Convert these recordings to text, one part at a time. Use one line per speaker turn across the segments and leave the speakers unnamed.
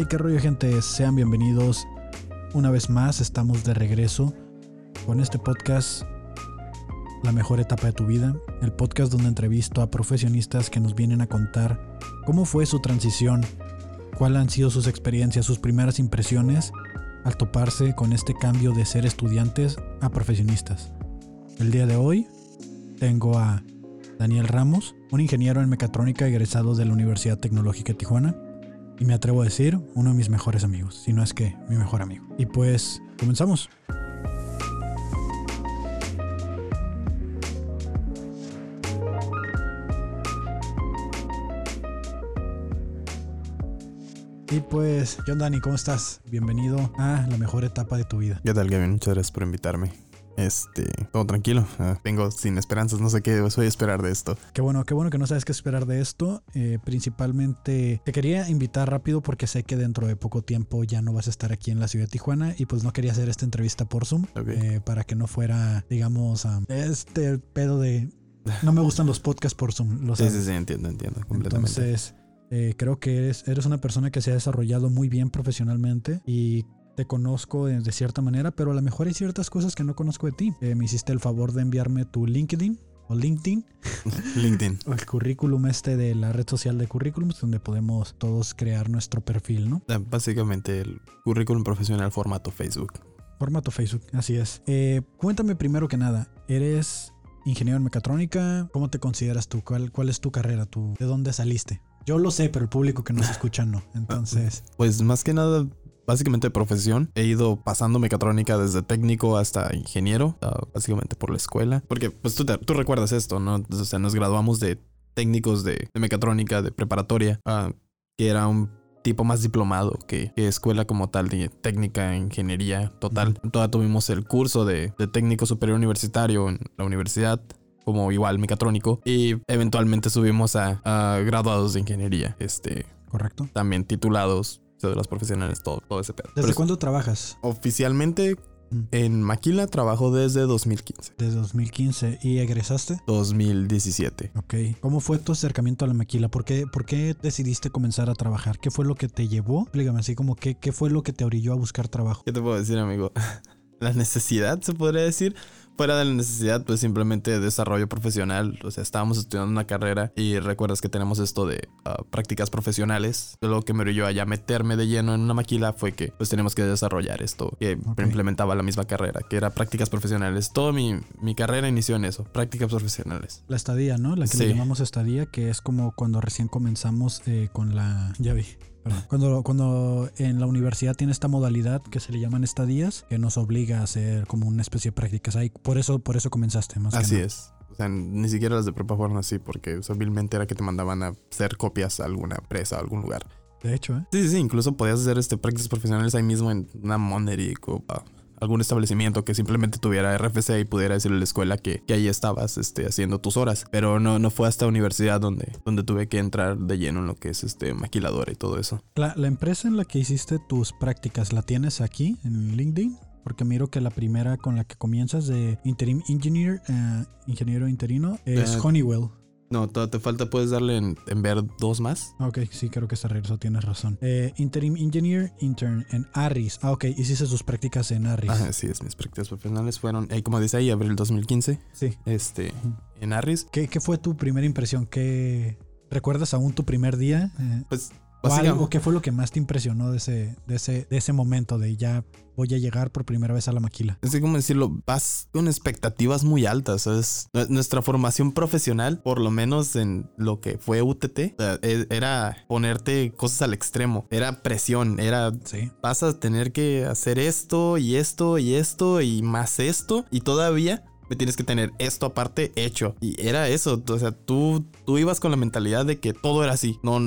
Hey, qué rollo, gente. Sean bienvenidos. Una vez más, estamos de regreso con este podcast, La mejor etapa de tu vida. El podcast donde entrevisto a profesionistas que nos vienen a contar cómo fue su transición, cuáles han sido sus experiencias, sus primeras impresiones al toparse con este cambio de ser estudiantes a profesionistas. El día de hoy tengo a Daniel Ramos, un ingeniero en mecatrónica egresado de la Universidad Tecnológica de Tijuana y me atrevo a decir uno de mis mejores amigos, si no es que mi mejor amigo. Y pues comenzamos. Y pues, John Dani, ¿cómo estás? Bienvenido a la mejor etapa de tu vida.
¿Qué tal, Gavin? Muchas gracias por invitarme. Este, todo tranquilo. Ah, vengo sin esperanzas, no sé qué voy a esperar de esto.
Qué bueno, qué bueno que no sabes qué esperar de esto. Eh, principalmente te quería invitar rápido porque sé que dentro de poco tiempo ya no vas a estar aquí en la ciudad de Tijuana y pues no quería hacer esta entrevista por Zoom eh, para que no fuera, digamos, ah, este pedo de no me gustan los podcasts por Zoom. Lo
Sí, sí, sí, entiendo, entiendo completamente.
Entonces, eh, creo que eres, eres una persona que se ha desarrollado muy bien profesionalmente y te conozco de, de cierta manera, pero a lo mejor hay ciertas cosas que no conozco de ti. Eh, me hiciste el favor de enviarme tu LinkedIn o LinkedIn,
LinkedIn.
o el currículum este de la red social de currículums, donde podemos todos crear nuestro perfil, ¿no?
Ah, Básicamente el currículum profesional formato Facebook.
Formato Facebook, así es. Eh, cuéntame primero que nada, ¿eres ingeniero en mecatrónica? ¿Cómo te consideras tú? ¿Cuál, cuál es tu carrera? ¿Tú, ¿De dónde saliste? Yo lo sé, pero el público que nos escucha no. Entonces,
Pues más que nada, básicamente de profesión. He ido pasando mecatrónica desde técnico hasta ingeniero, ah, básicamente por la escuela. Porque pues tú, te- tú recuerdas esto, ¿no? O sea, nos graduamos de técnicos de, de mecatrónica, de preparatoria, ah, que era un tipo más diplomado que, que escuela como tal de técnica, ingeniería total. Todavía tuvimos el curso de, de técnico superior universitario en la universidad como igual mecatrónico y eventualmente subimos a, a graduados de ingeniería, este,
¿correcto?
también titulados, cédulas profesionales, todo, todo ese pedo.
¿Desde
Pero
cuándo trabajas?
Oficialmente
Mm.
en Maquila trabajo desde 2015,
Desde 2015 y egresaste.
2017.
Ok. ¿Cómo fue tu acercamiento a la maquila? ¿Por qué, por qué decidiste comenzar a trabajar? ¿Qué fue lo que te llevó? Explícame así como qué, qué fue lo que te orilló a buscar trabajo.
¿Qué te puedo decir, amigo? La necesidad, se podría decir. Fuera de la necesidad, pues simplemente desarrollo profesional. O sea, estábamos estudiando una carrera y recuerdas que tenemos esto de ah, prácticas profesionales. Lo que me orilló a ya meterme de lleno en una maquila fue que pues tenemos que desarrollar esto que implementaba la misma carrera, que era prácticas profesionales. Toda mi, mi carrera inició en eso, prácticas profesionales.
La estadía, ¿no? La que le
Sí.
llamamos estadía, que es como cuando recién comenzamos eh, con la... Ya vi. Perdón. Cuando, cuando en la universidad tiene esta modalidad que se le llaman estadías, que nos obliga a hacer como una especie de prácticas. Ahí, por eso, por eso comenzaste, más que
Así
nada.
es. O sea, ni siquiera las de prepa fueron así, porque vilmente era que te mandaban a hacer copias a alguna empresa, a algún lugar.
De hecho, ¿eh?
Sí, sí, sí, incluso podías hacer este prácticas profesionales ahí mismo en una Mondery o algún establecimiento que simplemente tuviera RFC y pudiera decirle a la escuela que, que ahí estabas este, haciendo tus horas. Pero no, no fue hasta universidad donde, donde tuve que entrar de lleno en lo que es este maquiladora y todo eso.
La, la empresa en la que hiciste tus prácticas, ¿la tienes aquí en LinkedIn? Porque miro que la primera con la que comienzas de Interim Engineer, eh, ingeniero interino, es
Eh,
Honeywell.
No, todavía te falta, puedes darle en, en ver dos más.
Ah, Ok, sí, creo que está regreso, tienes razón. Eh, interim Engineer, intern en Arris. Ah, ok, hiciste sus prácticas en Arris.
Ajá, sí, es, mis prácticas profesionales fueron, eh, como dice ahí, abril 2015,
Sí.
este, en Arris.
¿Qué, qué fue tu primera impresión? ¿Qué recuerdas aún tu primer día? Eh,
Pues,
¿O algo, qué fue lo que más te impresionó de ese, de ese, de ese momento de ya voy a llegar por primera vez a la maquila?
es que, como decirlo, vas con expectativas muy altas. Nuestra formación profesional, por lo menos en lo que fue UTT, e- era ponerte cosas al extremo. Era presión, era
Sí.
vas a tener que hacer esto y esto y esto y más esto y todavía me tienes que tener esto aparte hecho. Y era eso, o sea, tú, tú ibas con la mentalidad de que todo era así. No,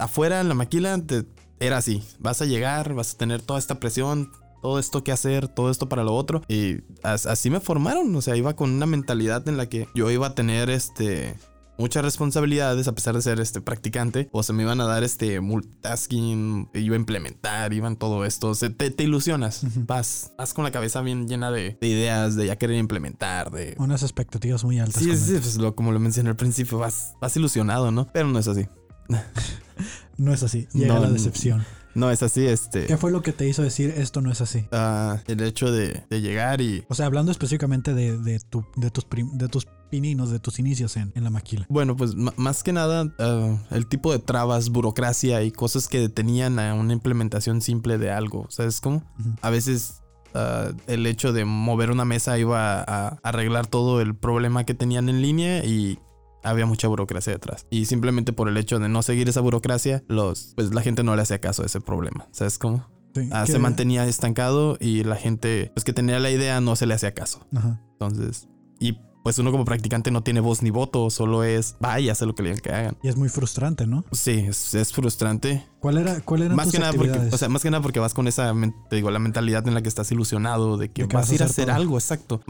afuera en la maquila te- era así. Vas a llegar, vas a tener toda esta presión, todo esto que hacer, todo esto para lo otro. Y as- así me formaron, o sea, iba con una mentalidad en la que yo iba a tener este muchas responsabilidades a pesar de ser este practicante o se me iban a dar este multitasking iba a implementar iban todo esto o sea, te, te ilusionas
Ujú.
vas vas con la cabeza bien llena de, de ideas de ya querer implementar de
Unas expectativas muy altas.
sí, sí, pues lo, como lo mencioné al principio vas vas ilusionado no pero no es así
No es así. Llega
No,
la decepción.
no es así, este.
¿Qué fue lo que te hizo decir esto no es así?
ah, el hecho de, de llegar y.
O sea, hablando específicamente de, de, tu, de, tus, prim- de tus pininos, de tus inicios en, en la maquila.
Bueno, pues más que nada, ah, el tipo de trabas, burocracia y cosas que detenían a una implementación simple de algo. ¿Sabes cómo?
Ujú.
A veces ah, el hecho de mover una mesa iba a, a arreglar todo el problema que tenían en línea y había mucha burocracia detrás. Y simplemente por el hecho de no seguir esa burocracia, los, pues la gente no le hacía caso a ese problema. ¿Sabes cómo?
Sí,
Ah,
que-
se mantenía estancado y la gente pues, que tenía la idea no se le hacía caso.
Ajá.
Entonces, y pues uno como practicante no tiene voz ni voto, solo es vaya, hace lo que le digan que hagan.
Y es muy frustrante, ¿no?
Sí, es, es frustrante.
¿Cuál era, cuál eran
Más
tus
que nada porque, o sea, más que nada porque vas con esa, te digo, la mentalidad en la que estás ilusionado de que
De que
vas a ir a hacer
todo.
algo, exacto.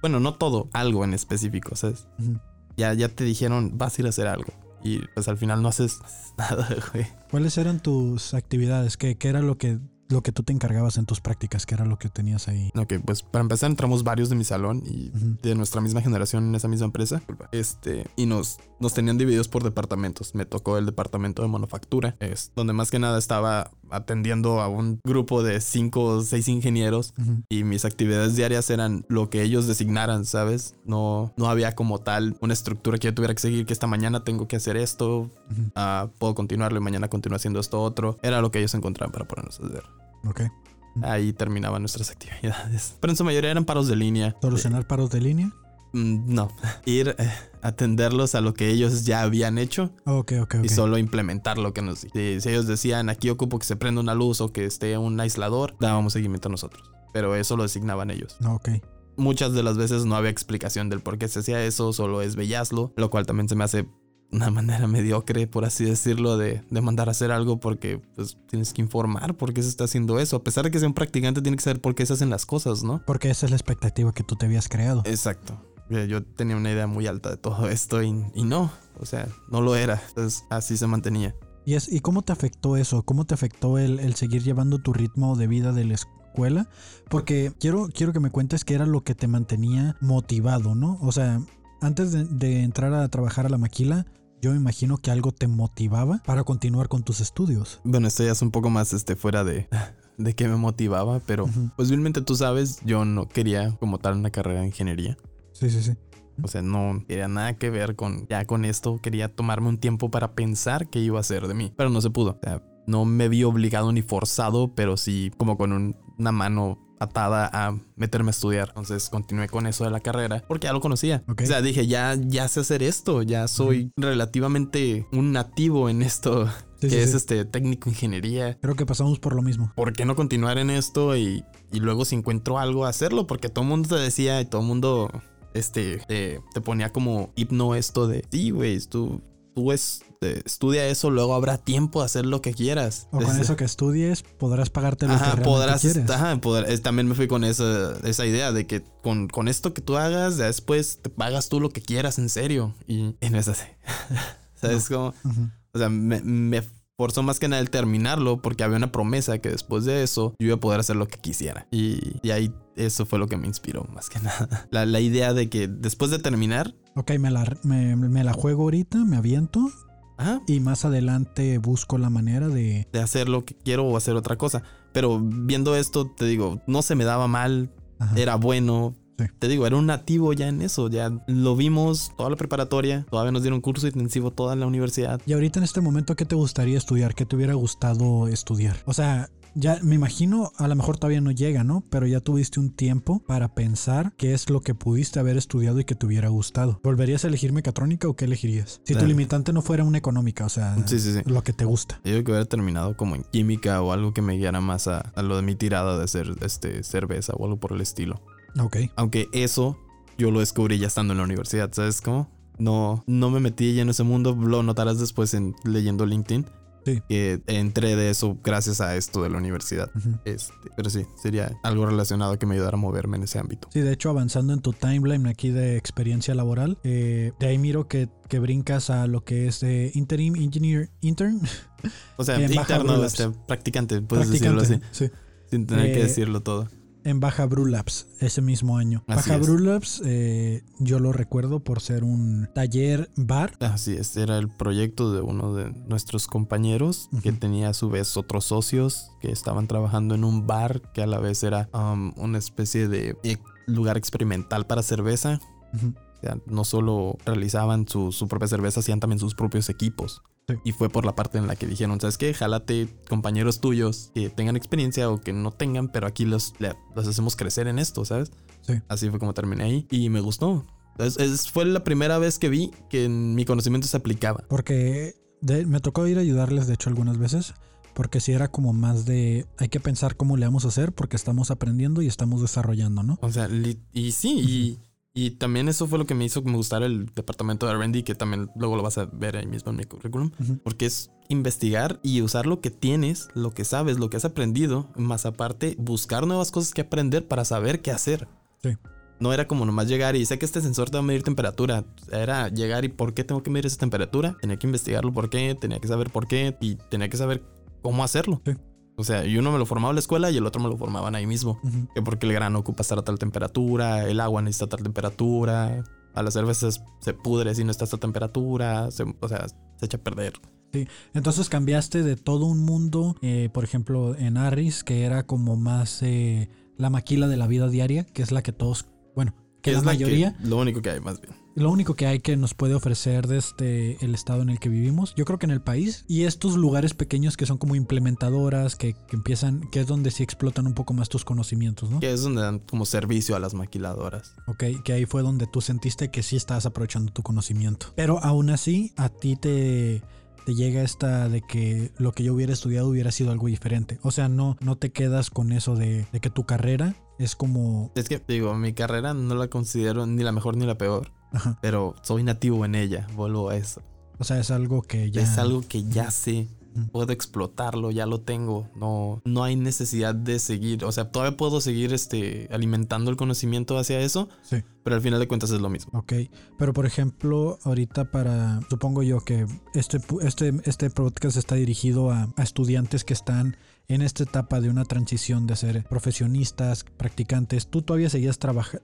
Bueno, no todo, algo en específico, ¿sabes?
Ujú.
Ya, ya te dijeron, vas a ir a hacer algo. Y pues al final no haces nada, güey.
¿Cuáles eran tus actividades? ¿Qué, qué era lo que, lo que tú te encargabas en tus prácticas? ¿Qué era lo que tenías ahí?
Ok, pues para empezar entramos varios de mi salón y de nuestra misma generación en esa misma empresa. Este, y nos, nos tenían divididos por departamentos. Me tocó el departamento de manufactura, es donde más que nada estaba atendiendo a un grupo de cinco o seis ingenieros y mis actividades diarias eran lo que ellos designaran, ¿sabes? No, no había como tal una estructura que yo tuviera que seguir, que esta mañana tengo que hacer esto, ah, puedo continuarlo y mañana continúo haciendo esto otro. Era lo que ellos encontraban para ponernos a hacer.
Ok.
Ahí terminaban nuestras actividades. Pero en su mayoría eran paros de línea.
¿Solucionar paros de línea?
Mm, No, ir eh, a atenderlos a lo que ellos ya habían hecho
Ok, ok, ok.
y solo implementar lo que nos... Si, si ellos decían, aquí ocupo que se prenda una luz o que esté un aislador, dábamos seguimiento nosotros. Pero eso lo designaban ellos.
Ok.
Muchas de las veces no había explicación del por qué se hacía eso, solo es veíaslo, lo cual también se me hace una manera mediocre, por así decirlo, de, de mandar a hacer algo porque pues tienes que informar por qué se está haciendo eso. A pesar de que sea un practicante, tiene que saber por qué se hacen las cosas, ¿no?
Porque esa es la expectativa que tú te habías creado.
Exacto. Yo tenía una idea muy alta de todo esto y, y no, o sea, no lo era. Entonces así se mantenía.
¿Y, es, ¿Y cómo te afectó eso? ¿Cómo te afectó el, el seguir llevando tu ritmo de vida de la escuela? Porque quiero, quiero que me cuentes qué era lo que te mantenía motivado, ¿no? O sea, antes de, de entrar a trabajar a la maquila, yo me imagino que algo te motivaba para continuar con tus estudios.
Bueno, esto ya es un poco más este, fuera de, de qué me motivaba, pero
Ujú.
pues tú sabes, yo no quería como tal una carrera de ingeniería.
Sí, sí, sí.
O sea, no quería nada que ver con ya con esto. Quería tomarme un tiempo para pensar qué iba a hacer de mí. Pero no se pudo. O sea, no me vi obligado ni forzado, pero sí como con un- una mano atada a meterme a estudiar. Entonces continué con eso de la carrera porque ya lo conocía. O sea, dije, ya, ya sé hacer esto. Ya soy relativamente un nativo en esto
Sí,
que
sí,
es
sí.
este técnico ingeniería.
Creo que pasamos por lo mismo.
¿por qué no continuar en esto y, y luego si encuentro algo hacerlo? Porque todo el mundo te decía y todo el mundo este, te, te ponía como hipno esto de, sí, güey, tú, tú es, eh, estudia eso, luego habrá tiempo de hacer lo que quieras.
O con
Es-
eso que estudies, podrás pagarte lo que
Ajá,
realmente
podrás,
quieres.
ajá, es- también me fui con esa, esa idea de que con, con esto que tú hagas, ya después te pagas tú lo que quieras en serio. Y, y no es así. ¿Sabes cómo? O sea, me, me forzó más que nada el terminarlo porque había una promesa que después de eso yo iba a poder hacer lo que quisiera. Y, y ahí eso fue lo que me inspiró más que nada. La, la idea de que después de terminar,
Ok, me la, me, me la juego ahorita, me aviento
ajá,
y más adelante busco la manera de...
de hacer lo que quiero o hacer otra cosa. Pero viendo esto, te digo, no se me daba mal,
Ajá.
era bueno.
Sí.
Te digo, era un nativo ya en eso, ya lo vimos toda la preparatoria, todavía nos dieron curso intensivo toda la universidad.
Y ahorita en este momento, ¿qué te gustaría estudiar? ¿Qué te hubiera gustado estudiar? O sea, ya me imagino, a lo mejor todavía no llega, ¿no? Pero ya tuviste un tiempo para pensar qué es lo que pudiste haber estudiado y que te hubiera gustado. ¿Volverías a elegir mecatrónica o qué elegirías? Si tu
Dale.
limitante no fuera una económica, o sea,
Sí, sí, sí.
lo que te gusta.
Yo creo que hubiera terminado como en química o algo que me guiara más a, a lo de mi tirada de hacer este, cerveza o algo por el estilo.
Ok.
Aunque eso yo lo descubrí ya estando en la universidad, ¿sabes cómo? No, no me metí ya en ese mundo, lo notarás después en leyendo LinkedIn.
Sí.
Que entré de eso gracias a esto de la universidad. Este, pero sí, sería algo relacionado que me ayudara a moverme en ese ámbito.
Sí, de hecho, avanzando en tu timeline aquí de experiencia laboral, eh, de ahí miro que, que brincas a lo que es de interim engineer intern.
O sea, interno, este, practicante, puedes decirlo así,
Sí.
sin tener que
Eh,
decirlo todo.
En Baja Brew Labs ese mismo año.
Así
Baja. Brew Labs, eh, yo lo recuerdo por ser un taller bar.
Así es, era el proyecto de uno de nuestros compañeros que tenía a su vez otros socios que estaban trabajando en un bar que a la vez era um, una especie de eh, lugar experimental para cerveza. O sea, no solo realizaban su, su propia cerveza, hacían también sus propios equipos.
Sí.
Y fue por la parte en la que dijeron, ¿sabes qué? Jálate compañeros tuyos que tengan experiencia o que no tengan, pero aquí los, los hacemos crecer en esto, ¿sabes?
Sí.
Así fue como terminé ahí y me gustó. Es- es- fue la primera vez que vi que mi conocimiento se aplicaba.
Porque de- me tocó ir a ayudarles, de hecho, algunas veces. Porque si era como más de hay que pensar cómo le vamos a hacer porque estamos aprendiendo y estamos desarrollando, ¿no?
O sea, y sí, y, y también eso fue lo que me hizo que me gustara el departamento de R&D, que también luego lo vas a ver ahí mismo en mi currículum, porque es investigar y usar lo que tienes, lo que sabes, lo que has aprendido, más aparte buscar nuevas cosas que aprender para saber qué hacer.
Sí.
No era como nomás llegar y sé que este sensor te va a medir temperatura. Era llegar y por qué tengo que medir esa temperatura. Tenía que investigarlo por qué, tenía que saber por qué y tenía que saber cómo hacerlo.
Sí.
O sea, y uno me lo formaba en la escuela y el otro me lo formaban ahí mismo. Que porque el grano ocupa estar a tal temperatura, el agua necesita tal temperatura, a las cervezas se pudre si no está a esta temperatura, se- o sea, se echa a perder.
Entonces cambiaste de todo un mundo, eh, por ejemplo, en Arris, que era como más eh, la maquila de la vida diaria, que es la que todos, bueno, que
es la
mayoría,
lo único que hay más bien.
Lo único que hay que nos puede ofrecer desde el estado en el que vivimos, yo creo que en el país, y estos lugares pequeños que son como implementadoras, que, que empiezan, que es donde sí explotan un poco más tus conocimientos, ¿no?
Que es donde dan como servicio a las maquiladoras.
Ok, que ahí fue donde tú sentiste que sí estabas aprovechando tu conocimiento. Pero aún así, a ti te, te llega esta de que lo que yo hubiera estudiado hubiera sido algo diferente. O sea, no, no te quedas con eso de, de que tu carrera es como...
Es que, digo, mi carrera no la considero ni la mejor ni la peor,
Ajá,
pero soy nativo en ella, vuelvo a eso.
o sea, es algo que ya...
Es algo que ya sé, puedo explotarlo, ya lo tengo. No, no hay necesidad de seguir, o sea, todavía puedo seguir este, alimentando el conocimiento hacia eso,
Sí.
pero al final de cuentas es lo mismo.
Ok, pero por ejemplo, ahorita para, supongo yo que este, este, este podcast está dirigido a, a estudiantes que están en esta etapa de una transición de ser profesionistas, practicantes. Tú todavía seguías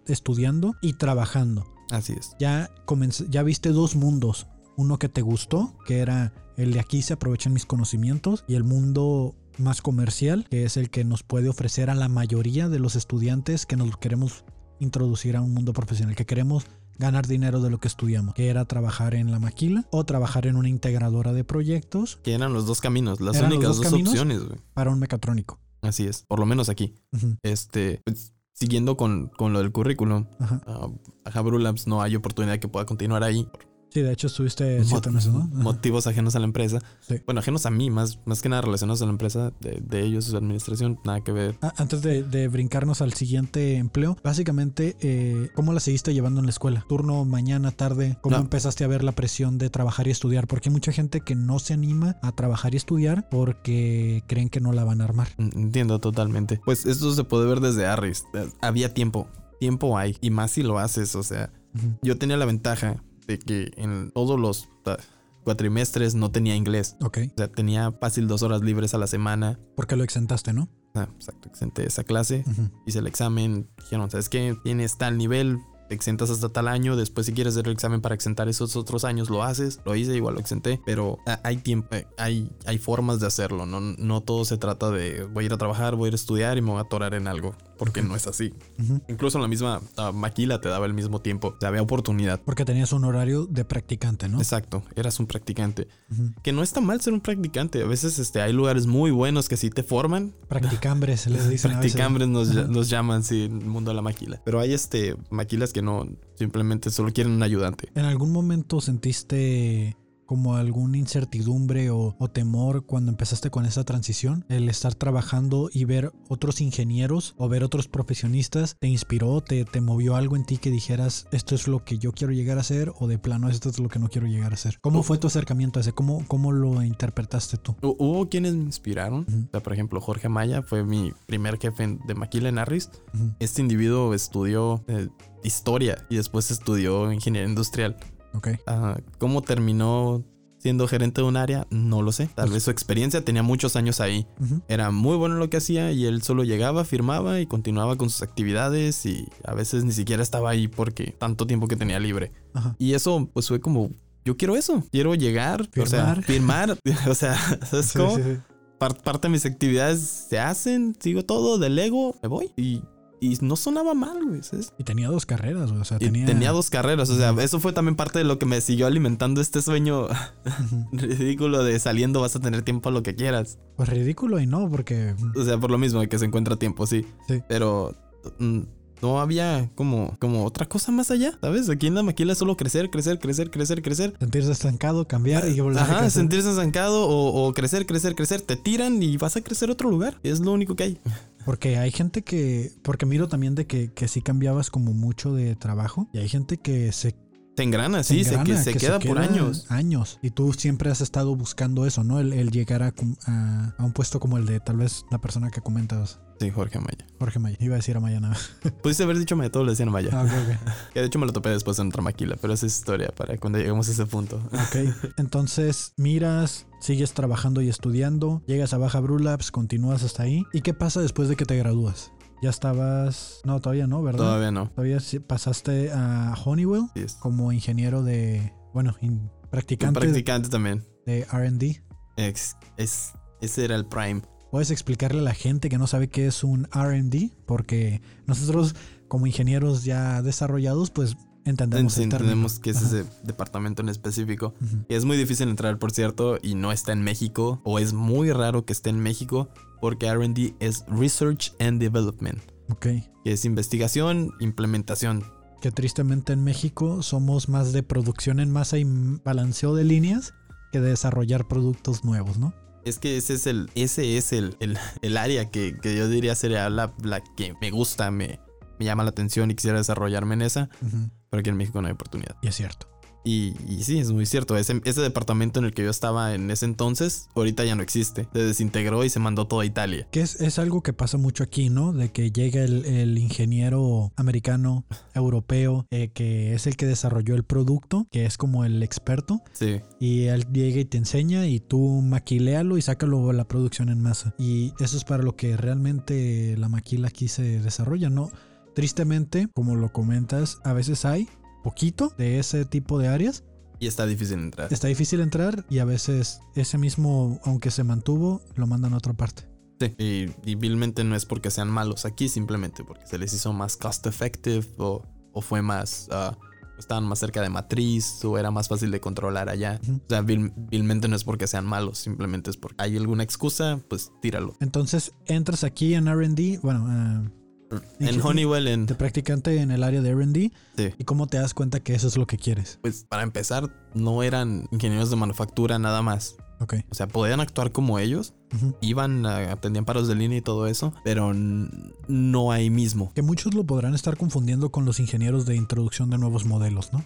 estudiando y trabajando.
Así es.
Ya, comenz- ya viste dos mundos. Uno que te gustó, que era el de aquí se aprovechan mis conocimientos, y el mundo más comercial, que es el que nos puede ofrecer a la mayoría de los estudiantes que nos queremos introducir a un mundo profesional, que queremos ganar dinero de lo que estudiamos, que era trabajar en la maquila o trabajar en una integradora de proyectos
Que eran los dos caminos, las
¿Eran los
únicas
dos
opciones, güey.
para un mecatrónico.
Así es, por lo menos aquí. Este, pues, siguiendo con, con lo del currículum,
Ajá.
ah, a Jabru Labs no hay oportunidad que pueda continuar ahí.
Sí, de hecho estuviste siete meses, ¿no?
Motivos ajenos a la empresa.
Sí.
Bueno, ajenos a mí, más, más que nada relacionados a la empresa, de, de ellos, su administración, nada que ver.
Ah, Antes de, de brincarnos al siguiente empleo, básicamente, eh, ¿cómo la seguiste llevando en la escuela? Turno, mañana, tarde, ¿cómo
No.
empezaste a ver la presión de trabajar y estudiar? Porque hay mucha gente que no se anima a trabajar y estudiar porque creen que no la van a armar.
Entiendo totalmente. Pues esto se puede ver desde Harris. Eh, Había tiempo. Tiempo hay. Y más si lo haces. O sea, yo tenía la ventaja de que en todos los cuatrimestres no tenía inglés.
Ok,
O sea, tenía fácil dos horas libres a la semana.
porque lo exentaste, ¿no?
Ah, exacto, exenté esa clase. Hice el examen. Dijeron, ¿sabes qué? Tienes tal nivel. Te exentas hasta tal año. Después, si quieres hacer el examen para exentar esos otros años, lo haces. Lo hice, igual lo exenté. Pero hay tiempo, eh, hay, hay formas de hacerlo. No, no todo se trata de voy a ir a trabajar, voy a ir a estudiar y me voy a atorar en algo. Porque no es así.
Ujú.
Incluso en la misma ah, maquila te daba el mismo tiempo. O sea, había oportunidad.
Porque tenías un horario de practicante, ¿no?
Exacto, eras un practicante.
Ujú.
Que no está mal ser un practicante. A veces este, hay lugares muy buenos que sí te forman.
Practicambres, les dicen a veces.
Practicambres nos,
Ajá.
los llaman, sí, el mundo de la maquila. Pero hay este maquilas que no, simplemente solo quieren un ayudante.
¿En algún momento sentiste como alguna incertidumbre o, o temor cuando empezaste con esa transición? El estar trabajando y ver otros ingenieros o ver otros profesionistas, ¿te inspiró, te, te movió algo en ti que dijeras, esto es lo que yo quiero llegar a hacer o de plano, esto es lo que no quiero llegar a hacer? ¿Cómo fue tu acercamiento a ese? ¿Cómo, cómo lo interpretaste tú?
Hu- Hubo quienes me inspiraron.
Ujú.
O sea, por ejemplo, Jorge Maya fue mi primer jefe de maquila en Harris. Este individuo estudió eh, historia y después estudió ingeniería industrial.
Ok.
¿Cómo terminó siendo gerente de un área, no lo sé. Tal vez su experiencia tenía muchos años ahí. Era muy bueno en lo que hacía y él solo llegaba, firmaba y continuaba con sus actividades y a veces ni siquiera estaba ahí porque tanto tiempo que tenía libre. Y eso pues fue como, yo quiero eso, quiero llegar, o sea,
Firmar.
firmar, o sea, ¿sabes
Sí,
cómo?
sí, sí.
Par- parte de mis actividades se hacen, sigo todo, delego, me voy y, y no sonaba mal, güey, ¿sabes?
Y tenía dos carreras, güey. O sea,
Y
tenía.
dos carreras, o sea, eso fue también parte de lo que me siguió alimentando este sueño ridículo de saliendo vas a tener tiempo a lo que quieras.
Pues ridículo y no, porque.
O sea, por lo mismo que se encuentra tiempo, sí.
Sí.
Pero mm, no había como, como otra cosa más allá, ¿sabes? Aquí en la maquila es solo crecer, crecer, crecer, crecer, crecer.
Sentirse estancado, cambiar y volver a
Ajá,
crecer.
sentirse estancado o, o crecer, crecer, crecer. Te tiran y vas a crecer a otro lugar. Es lo único que hay.
Porque hay gente que. Porque miro también de que, que sí cambiabas como mucho de trabajo. Y hay gente que se.
Se engrana, sí, se,
engrana,
que, se
que
queda por años.
Años. Y tú siempre has estado buscando eso, ¿no? El, el llegar a, a, a un puesto como el de tal vez la persona que comentas,
Sí, Jorge Maya.
Jorge Maya. Iba a decir a Mayana.
Pudiste haber dicho Maya, todo le decían Maya.
Ah, ok, ok.
Que de hecho me lo topé después en otra maquila, pero esa es historia para cuando lleguemos a ese punto.
Ok, entonces miras, sigues trabajando y estudiando, llegas a Baja Brew Labs, continúas hasta ahí. ¿Y qué pasa después de que te gradúas? Ya estabas... No, todavía no, ¿verdad?
Todavía no.
Todavía pasaste a Honeywell como ingeniero de... Bueno, in-
Un
practicante
practicante también.
de RD.
Ex- es, ese era el prime.
¿Puedes explicarle a la gente que no sabe qué es un RD? Porque nosotros como ingenieros ya desarrollados, pues entendemos
Sí, entendemos que es
Ajá.
ese departamento en específico. Y es muy difícil entrar, por cierto, y no está en México, o es muy raro que esté en México, porque RD es Research and Development,
Ok.
que es investigación, implementación.
que tristemente en México somos más de producción en masa y balanceo de líneas que de desarrollar productos nuevos, ¿no?
Es que ese es el, ese es el, el, el área que, que yo diría sería la, la que me gusta, me, me llama la atención y quisiera desarrollarme en esa, pero aquí en México no hay oportunidad.
Y es cierto.
Y, y sí, es muy cierto. Ese, ese departamento en el que yo estaba en ese entonces, ahorita ya no existe. Se desintegró y se mandó todo a Italia.
Que es, es algo que pasa mucho aquí, ¿no? De que llega el, el ingeniero americano, europeo, eh, que es el que desarrolló el producto, que es como el experto,
Sí.
y él llega y te enseña y tú maquiléalo y sácalo a la producción en masa. Y eso es para lo que realmente la maquila aquí se desarrolla, ¿no? Tristemente, como lo comentas, a veces hay poquito de ese tipo de áreas.
Y está difícil entrar.
Está difícil entrar y a veces ese mismo, aunque se mantuvo, lo mandan a otra parte.
Sí. Y, y vilmente no es porque sean malos aquí, simplemente porque se les hizo más cost effective o, o fue más. ah, estaban más cerca de matriz o era más fácil de controlar allá.
Ujú.
O sea, vil- vilmente no es porque sean malos, simplemente es porque hay alguna excusa, pues tíralo.
Entonces entras aquí en RD, bueno, eh,
En Honeywell, en,
de practicante en el área de RD
sí.
y cómo te das cuenta que eso es lo que quieres.
Pues para empezar, no eran ingenieros de manufactura nada más.
Ok.
O sea, podían actuar como ellos, iban, a- atendían paros de línea y todo eso, pero no ahí mismo.
Que muchos lo podrán estar confundiendo con los ingenieros de introducción de nuevos modelos, ¿no?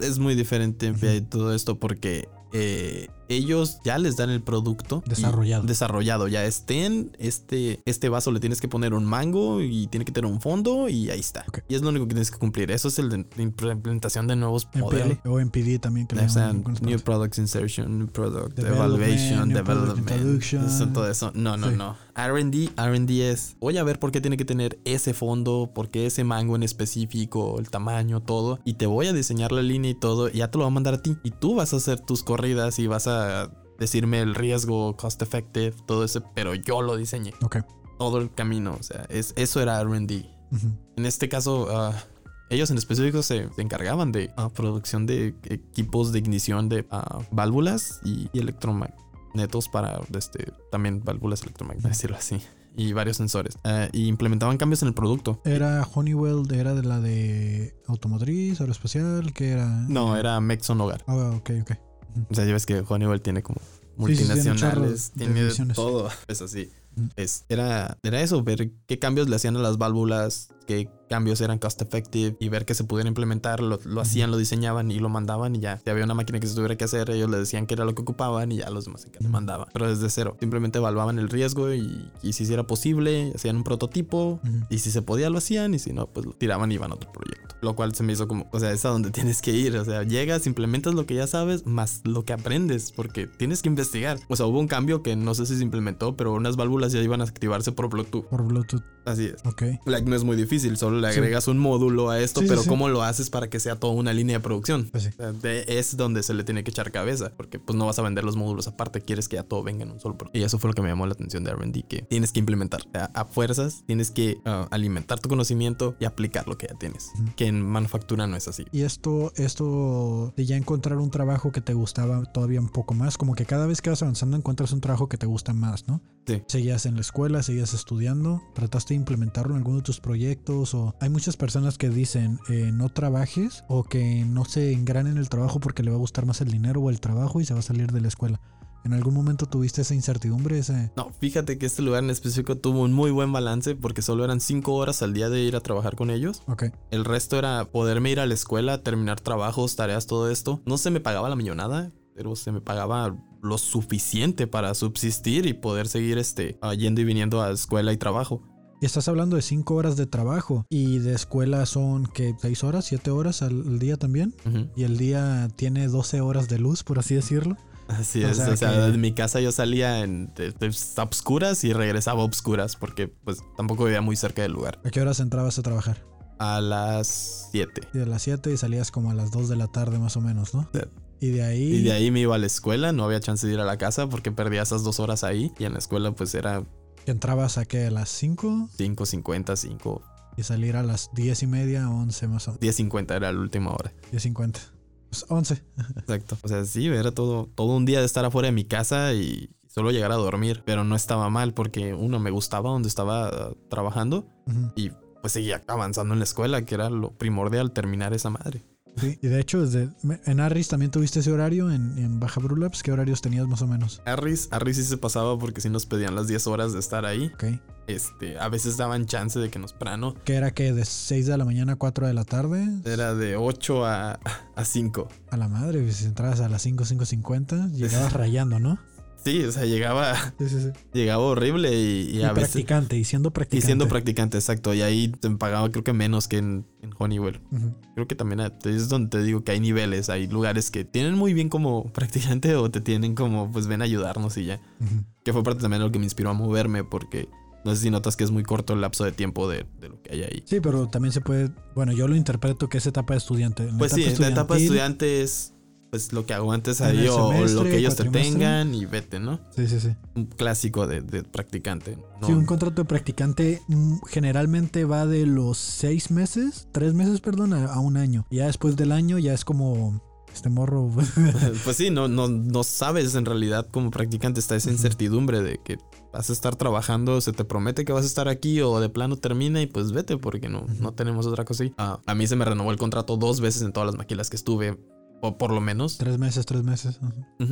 Es muy diferente
Ujú.
eh, todo esto porque eh, ellos ya les dan el producto
Desarrollado.
desarrollado. Ya estén, este, este vaso le tienes que poner un mango y tiene que tener un fondo y ahí está. Y es lo único que tienes que cumplir. Eso es el de la implementación de nuevos
MPI
modelos.
o MPD también. Que
New. Products Insertion, New Product Evaluation,
New
Development. Eso, todo eso. No, no,
Sí.
no. RD, RD es. Voy a ver por qué tiene que tener ese fondo, por qué ese mango en específico, el tamaño, todo. Y te voy a diseñar la línea y todo. Y ya te lo voy a mandar a ti. Y tú vas a hacer tus corridas y vas a decirme el riesgo, cost effective, todo eso. Pero yo lo diseñé.
Ok.
Todo el camino. O sea, es, eso era RD.
Ujú.
En este caso, ah, ellos en específico se, se encargaban de ah, producción de equipos de ignición de ah, válvulas y, y electromagnetos para este, también válvulas electromagnéticas, decirlo así, y varios sensores. Ah, y implementaban cambios en el producto.
Era Honeywell, era de la de automotriz, aeroespacial, que era.
No, era Mexon Hogar.
Ah, ok, ok.
O sea, ya ves que Honeywell tiene como
Sí, sí, tiene
multinacionales,
de
de todo. Es así.
Mm.
Es, era, era eso, ver qué cambios le hacían a las válvulas, qué cambios eran cost effective y ver que se pudiera implementar, lo, lo hacían, lo diseñaban y lo mandaban y ya. Si había una máquina que se tuviera que hacer, ellos le decían que era lo que ocupaban y ya los demás se mandaban. Pero desde cero, simplemente evaluaban el riesgo y, y si era posible, hacían un prototipo y si se podía lo hacían y si no, pues lo tiraban y iban a otro proyecto. Lo cual se me hizo como, o sea, es a donde tienes que ir. O sea, llegas, implementas lo que ya sabes, más lo que aprendes, porque tienes que investigar. O sea, hubo un cambio que no sé si se implementó, pero unas válvulas ya iban a activarse por Bluetooth.
Por Bluetooth.
Así es.
Ok.
Like, no es muy difícil, solo le agregas un módulo a esto,
Sí,
pero
sí.
¿cómo lo haces para que sea toda una línea de producción?
Pues
de- es donde se le tiene que echar cabeza, porque pues no vas a vender los módulos aparte, quieres que ya todo venga en un solo producto. Y eso fue lo que me llamó la atención de R&D, que tienes que implementar. Sea, a fuerzas tienes que ah, alimentar tu conocimiento y aplicar lo que ya tienes, que en manufactura no es así.
Y esto, esto de ya encontrar un trabajo que te gustaba todavía un poco más, como que cada vez que vas avanzando encuentras un trabajo que te gusta más, ¿no?
Sí.
Seguías en la escuela, seguías estudiando, trataste de implementarlo en alguno de tus proyectos o hay muchas personas que dicen eh, no trabajes o que no se engranen en el trabajo porque le va a gustar más el dinero o el trabajo y se va a salir de la escuela. ¿En algún momento tuviste esa incertidumbre? Ese...
No, fíjate que este lugar en específico tuvo un muy buen balance porque solo eran cinco horas al día de ir a trabajar con ellos.
Ok.
El resto era poderme ir a la escuela, terminar trabajos, tareas, todo esto. No se me pagaba la millonada, pero se me pagaba lo suficiente para subsistir y poder seguir este, ah, yendo y viniendo a escuela y trabajo.
Y estás hablando de 5 horas de trabajo y de escuela son que 6 horas, 7 horas al, día también. Y el día tiene 12 horas de luz, por así decirlo.
Así
O
es,
sea
o sea,
que-
de mi casa yo salía en de- de a obscuras y regresaba a obscuras porque pues tampoco vivía muy cerca del lugar.
¿A qué horas entrabas a trabajar?
A las 7.
Y de las 7 y salías como a las 2 de la tarde más o menos, ¿no? Y de ahí...
Y de ahí me iba a la escuela, no había chance de ir a la casa porque perdía esas dos horas ahí y en la escuela pues era
entrabas a qué, a las 5
5.50, 5,
y salir a las 10 y media, 11 más o menos.
10.50 era la última hora.
10.50. Pues 11.
Exacto. O sea, sí, era todo, todo un día de estar afuera de mi casa y solo llegar a dormir. Pero no estaba mal porque uno me gustaba donde estaba trabajando y pues seguía avanzando en la escuela, que era lo primordial, terminar esa madre.
Sí. Y de hecho, desde, en Arris también tuviste ese horario, en, en Baja Brulaps, ¿qué horarios tenías más o menos?
Harris, Harris sí se pasaba porque sí nos pedían las 10 horas de estar ahí.
Ok.
Este, a veces daban chance de que nos prano.
¿Qué era que de 6 de la mañana a 4 de la tarde?
Era de 8 a, a 5.
A la madre, pues, si entrabas a las 5, 5.50, llegabas rayando, ¿no?
Sí, o sea, llegaba,
Sí, sí, sí.
llegaba horrible y, y
Y
a veces...
practicante, y siendo
Y
practicante.
siendo practicante, exacto. Y ahí te pagaba creo que menos que en, en Honeywell. Creo que también es donde te digo que hay niveles, hay lugares que tienen muy bien como practicante o te tienen como pues ven a ayudarnos y ya. Que fue parte también de lo que me inspiró a moverme porque no sé si notas que es muy corto el lapso de tiempo de, de lo que hay ahí.
Sí, pero también se puede, bueno, yo lo interpreto que es etapa de estudiante. En
Pues sí, la etapa de estudiante es pues lo que aguantes ahí o, lo que ellos te tengan y vete, ¿no?
Sí, sí, sí.
Un clásico de, de practicante. ¿no?
Sí, un contrato de practicante mm, generalmente va de los seis meses, tres meses, perdón, a, a un año. Y ya después del año ya es como este morro.
Pues sí, no, no, no sabes en realidad como practicante, está esa incertidumbre de que vas a estar trabajando, se te promete que vas a estar aquí o de plano termina y pues vete porque no, no tenemos otra cosa ahí. Ah, a mí se me renovó el contrato dos veces en todas las maquilas que estuve, o por lo menos.
tres meses, tres meses.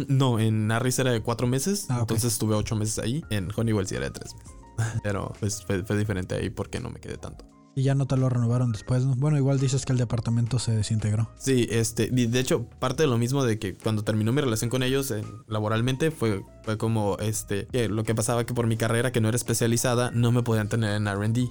No, en Harris era de cuatro meses,
Ah,
entonces estuve ocho meses ahí, en Honeywell sí era de tres meses. Pero pues fue, fue diferente ahí porque no me quedé tanto.
Y ya no te lo renovaron después. ¿no? Bueno, igual dices que el departamento se desintegró.
Sí, este, de hecho, parte de lo mismo de que cuando terminó mi relación con ellos eh, laboralmente fue, fue como este, que lo que pasaba que por mi carrera que no era especializada, no me podían tener en RD.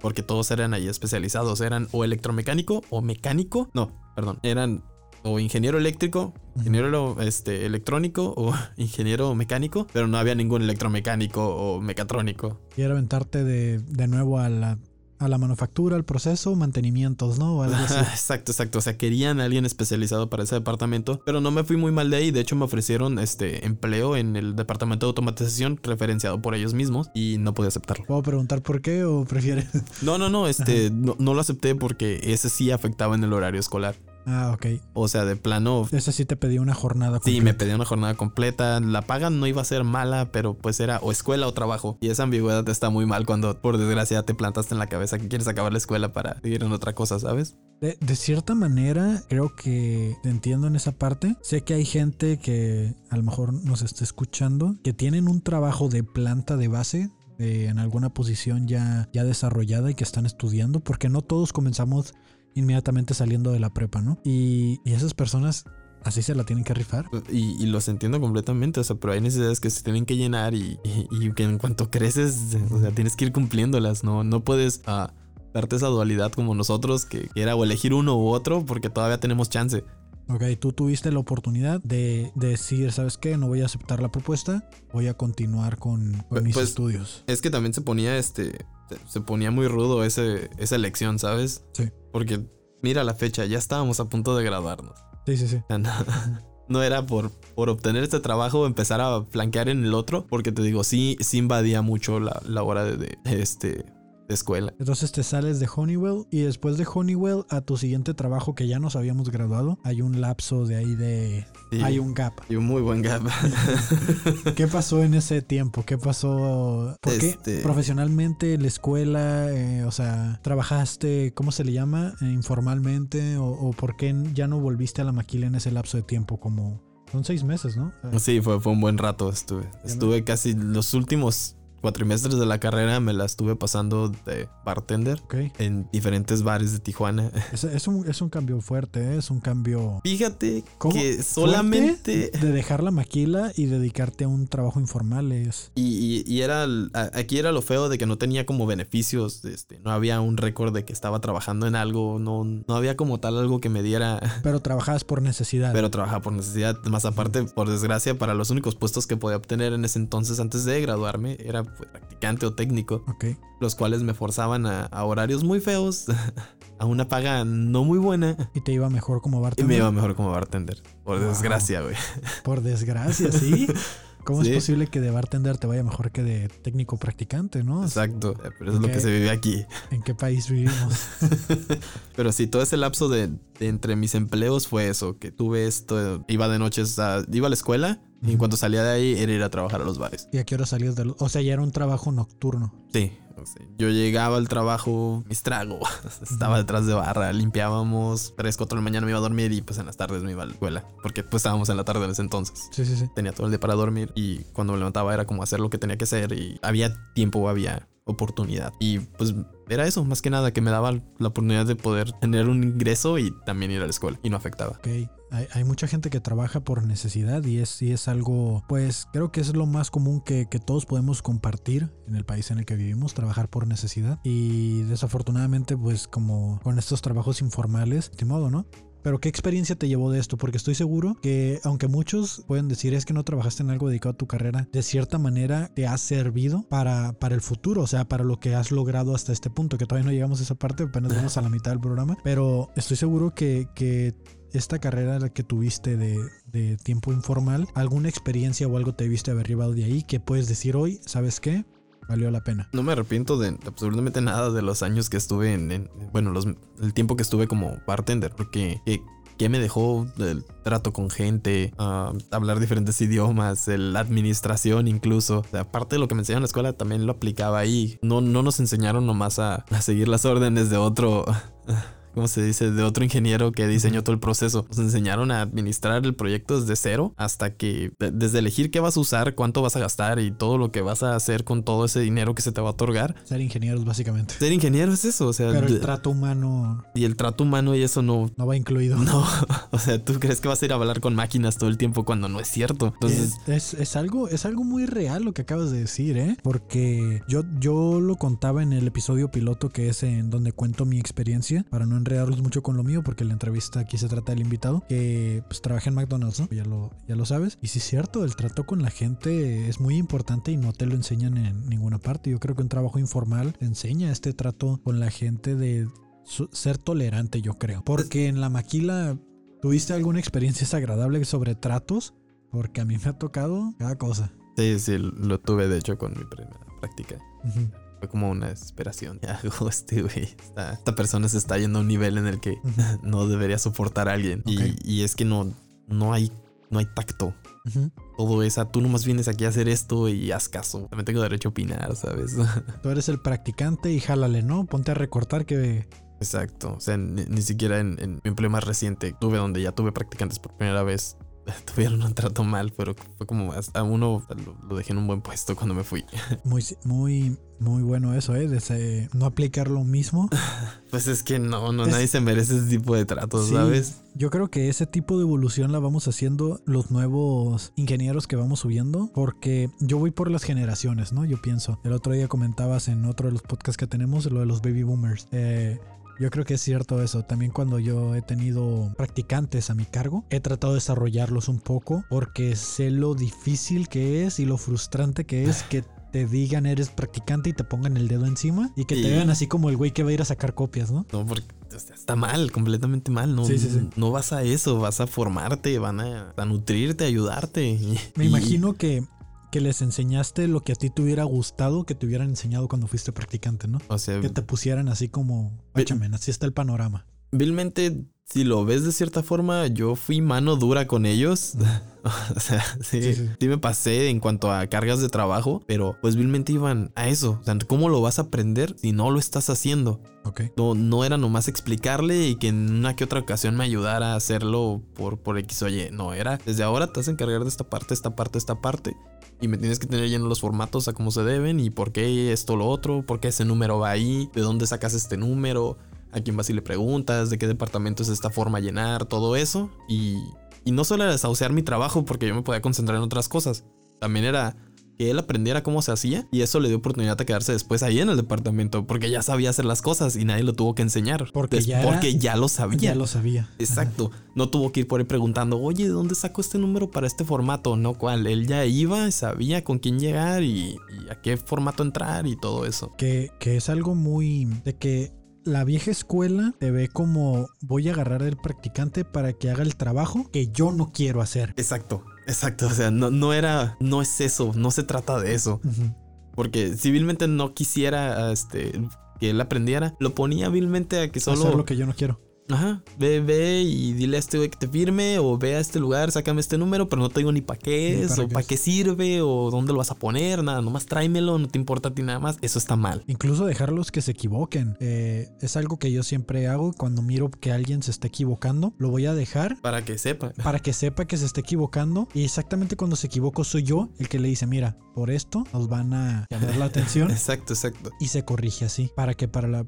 Porque todos eran ahí especializados, eran o electromecánico o mecánico. No, perdón, eran o ingeniero eléctrico, ingeniero este, electrónico o ingeniero mecánico, pero no había ningún electromecánico o mecatrónico.
Era aventarte de, de nuevo a la, a la manufactura, al proceso, mantenimientos, ¿no? O algo así.
exacto, exacto. O sea, querían a alguien especializado para ese departamento, pero no me fui muy mal de ahí. De hecho, me ofrecieron este empleo en el departamento de automatización referenciado por ellos mismos y no pude aceptarlo.
¿Puedo preguntar por qué o prefieres?
No, no, no, este, no, no lo acepté porque ese sí afectaba en el horario escolar.
Ah, ok.
O sea, de plano,
Ese sí te pedí una jornada
sí, me
completa.
pedía una jornada completa. La paga no iba a ser mala, pero pues era o escuela o trabajo. Y esa ambigüedad está muy mal cuando, por desgracia, te plantaste en la cabeza que quieres acabar la escuela para seguir en otra cosa, ¿sabes?
De, de cierta manera, creo que te entiendo en esa parte. Sé que hay gente que a lo mejor nos está escuchando, que tienen un trabajo de planta de base en alguna posición ya, ya desarrollada y que están estudiando, porque no todos comenzamos inmediatamente saliendo de la prepa, ¿no? Y, y esas personas así se la tienen que rifar.
Y, y, los entiendo completamente, o sea, pero hay necesidades que se tienen que llenar y, y, y que en cuanto creces, o sea, tienes que ir cumpliéndolas, ¿no? No puedes uh, darte esa dualidad como nosotros, que, que, era o elegir uno u otro, porque todavía tenemos chance.
Ok, tú tuviste la oportunidad de, de, decir, ¿sabes qué? No voy a aceptar la propuesta, voy a continuar con, con mis
pues,
estudios.
Es que también se ponía este. Se ponía muy rudo ese, esa elección, ¿sabes?
Sí.
Porque mira la fecha, ya estábamos a punto de graduarnos.
Sí, sí, sí.
No, no era por, por obtener este trabajo empezar a flanquear en el otro, porque te digo, sí, sí invadía mucho la, la hora de, de, este, de escuela.
Entonces te sales de Honeywell y después de Honeywell a tu siguiente trabajo que ya nos habíamos graduado, hay un lapso de ahí de...
Sí,
hay un gap.
Y un muy buen gap.
¿Qué pasó en ese tiempo? ¿Qué pasó? ¿Por qué
Este-
profesionalmente, la escuela, eh, o sea, trabajaste, ¿cómo se le llama? Eh, informalmente o, o por qué ya no volviste a la maquila en ese lapso de tiempo? Como... Son seis meses, ¿no?
Sí, fue, fue un buen rato. Estuve, estuve casi los últimos cuatrimestres de la carrera me la estuve pasando de bartender en diferentes bares de Tijuana.
Es, es un, es un cambio fuerte, ¿eh? es un cambio
Fíjate
¿Cómo?
que solamente...
fuerte de dejar la maquila y dedicarte a un trabajo informal. Es...
Y, y- y era aquí era lo feo de que no tenía como beneficios, este, no había un récord de que estaba trabajando en algo, no, no había como tal algo que me diera,
Pero trabajabas por necesidad.
pero trabajaba por necesidad, más aparte, por desgracia, para los únicos puestos que podía obtener en ese entonces antes de graduarme era pues, practicante o técnico, los cuales me forzaban a, a horarios muy feos, a una paga no muy buena
Y te iba mejor como
y
bartender.
me iba mejor como bartender, por
Wow.
desgracia, güey.
Por desgracia, sí. ¿Cómo
Sí.
es posible que de bartender te vaya mejor que de técnico practicante, no?
Exacto, pero es lo que se vive aquí.
¿En qué país vivimos?
Pero sí, todo ese lapso de, de entre mis empleos fue eso, que tuve esto, iba de noches, a, iba a la escuela y en cuanto salía de ahí era ir a trabajar a los bares.
¿Y a qué hora salías de lo- O sea, ya era un trabajo nocturno.
Sí, o sea, yo llegaba al trabajo, mis trago, estaba detrás de barra, limpiábamos, 3, 4 de la mañana me iba a dormir y pues en las tardes me iba a la escuela, porque pues estábamos en la tarde en ese entonces.
Sí, sí, sí.
Tenía todo el día para dormir y cuando me levantaba era como hacer lo que tenía que hacer y había tiempo, había oportunidad. Y pues era eso, más que nada, que me daba la oportunidad de poder tener un ingreso y también ir a la escuela y no afectaba.
Ok, hay, hay mucha gente que trabaja por necesidad y es, y es algo, pues creo que es lo más común que, que todos podemos compartir en el país en el que vivimos, trabajar por necesidad. Y desafortunadamente, pues como con estos trabajos informales, de modo, ¿no? Pero ¿qué experiencia te llevó de esto? Porque estoy seguro que aunque muchos pueden decir es que no trabajaste en algo dedicado a tu carrera, de cierta manera te ha servido para, para el futuro, o sea, para lo que has logrado hasta este punto, que todavía no llegamos a esa parte, apenas vamos a la mitad del programa, pero estoy seguro que, que esta carrera que tuviste de, tiempo informal, alguna experiencia o algo te viste haber llevado de ahí que puedes decir hoy, ¿sabes qué? Valió la pena.
No me arrepiento de absolutamente nada de los años que estuve en, en- bueno, los, el tiempo que estuve como bartender, porque eh, ¿qué me dejó el trato con gente, ah, hablar diferentes idiomas, la administración incluso. Aparte de lo que me enseñaron en la escuela, también lo aplicaba ahí. No, no nos enseñaron nomás a seguir las órdenes de otro. ¿Cómo se dice? De otro ingeniero que diseñó todo el proceso. Nos enseñaron a administrar el proyecto desde cero hasta que, de- desde elegir qué vas a usar, cuánto vas a gastar y todo lo que vas a hacer con todo ese dinero que se te va a otorgar.
Ser ingenieros básicamente.
Ser ingeniero es eso, o sea,
Pero el trato humano
y el trato humano y eso no,
no va incluido.
no, o sea, tú crees que vas a ir a hablar con máquinas todo el tiempo cuando no es cierto. Entonces,
es, es- es algo, es algo muy real lo que acabas de decir, ¿eh? Porque yo, yo lo contaba en el episodio piloto que es en donde cuento mi experiencia, para no enredarlos mucho con lo mío, porque la entrevista aquí se trata del invitado, que pues trabajé en McDonald's, ¿no? Ya lo, ya lo sabes. Y sí es cierto, el trato con la gente es muy importante y no te lo enseñan en ninguna parte. Yo creo que un trabajo informal te enseña este trato con la gente de ser tolerante, yo creo. Porque en la maquila, ¿tuviste alguna experiencia desagradable sobre tratos? Porque a mí me ha tocado cada cosa.
sí, sí, lo tuve de hecho con mi primera práctica.
Ujú,
Fue como una desesperación. Este güey, esta, esta persona se está yendo a un nivel en el que no debería soportar a alguien. Y- es que no, no hay, no hay tacto.
ujú.
Todo esa, tú nomás vienes aquí a hacer esto y haz caso. También tengo derecho a opinar, ¿sabes?
Tú eres el practicante y jálale, ¿no? Ponte a recortar que...
Exacto. O sea, ni, ni siquiera en, en mi empleo más reciente tuve donde ya tuve practicantes por primera vez. tuvieron un trato mal, pero fue como hasta uno lo, dejé en un buen puesto cuando me fui.
Muy, muy, muy bueno eso, ¿eh? De ese- no aplicar lo mismo.
Pues es que no, no,
Es-
nadie se merece ese tipo de tratos,
Sí,
¿sabes?
Yo creo que ese tipo de evolución la vamos haciendo los nuevos ingenieros que vamos subiendo, porque yo voy por las generaciones, ¿no? Yo pienso. El otro día comentabas en otro de los podcasts que tenemos lo de los baby boomers. Eh, yo creo que es cierto eso. También cuando yo he tenido practicantes a mi cargo, he tratado de desarrollarlos un poco porque sé lo difícil que es y lo frustrante que es que te digan eres practicante y te pongan el dedo encima y que te vean así como el güey que va a ir a sacar copias, ¿no?
No, porque está mal, completamente mal. No,
Sí, sí, sí.
no vas a eso, vas a formarte, van a, a nutrirte, a ayudarte.
Me
y-
imagino que, que les enseñaste lo que a ti te hubiera gustado que te hubieran enseñado cuando fuiste practicante, ¿no?
O sea,
Que te pusieran así como, échame, así está el panorama.
vilmente, si lo ves de cierta forma, yo fui mano dura con ellos. o sea, sí,
Sí, sí.
sí me pasé en cuanto a cargas de trabajo, pero pues vilmente iban a eso. O sea, ¿cómo lo vas a aprender si no lo estás haciendo?
Ok.
No, no era nomás explicarle y que en una que otra ocasión me ayudara a hacerlo por, por X o Y. No, era desde ahora te vas a encargar de esta parte, esta parte, esta parte. Y me tienes que tener llenos los formatos a como se deben y por qué esto, lo otro, por qué ese número va ahí, de dónde sacas este número, a quién vas y le preguntas, de qué departamento es esta forma a llenar, todo eso. Y, y no solo era desahuciar mi trabajo porque yo me podía concentrar en otras cosas. También era que él aprendiera cómo se hacía y eso le dio oportunidad de quedarse después ahí en el departamento porque ya sabía hacer las cosas y nadie lo tuvo que enseñar.
Porque
Des-
ya era-
porque ya lo sabía.
Ya lo sabía.
Exacto. No tuvo que ir por ahí preguntando, oye, ¿de dónde saco este número para este formato? No, cuál. Él ya iba, sabía con quién llegar y, y a qué formato entrar y todo eso.
Que, que es algo muy de que la vieja escuela te ve como voy a agarrar del practicante para que haga el trabajo que yo no quiero hacer.
Exacto, exacto. O sea, no, no era, no es eso, no se trata de eso. Porque civilmente no quisiera este, que él aprendiera, lo ponía vilmente a que solo.
Hacer lo que yo no quiero.
Ajá, ve, ve y dile a este güey que te firme o ve a este lugar, sácame este número, pero no te digo ni para qué es
para
o para qué sirve o dónde lo vas a poner, nada, nomás tráemelo, no te importa a ti nada más, eso está mal.
Incluso dejarlos que se equivoquen. Eh, es algo que yo siempre hago cuando miro que alguien se está equivocando. Lo voy a dejar
Para que sepa.
para que sepa que se está equivocando. Y exactamente cuando se equivoco soy yo el que le dice, mira, por esto nos van a llamar la atención.
Exacto, exacto.
y se corrige así. Para que para la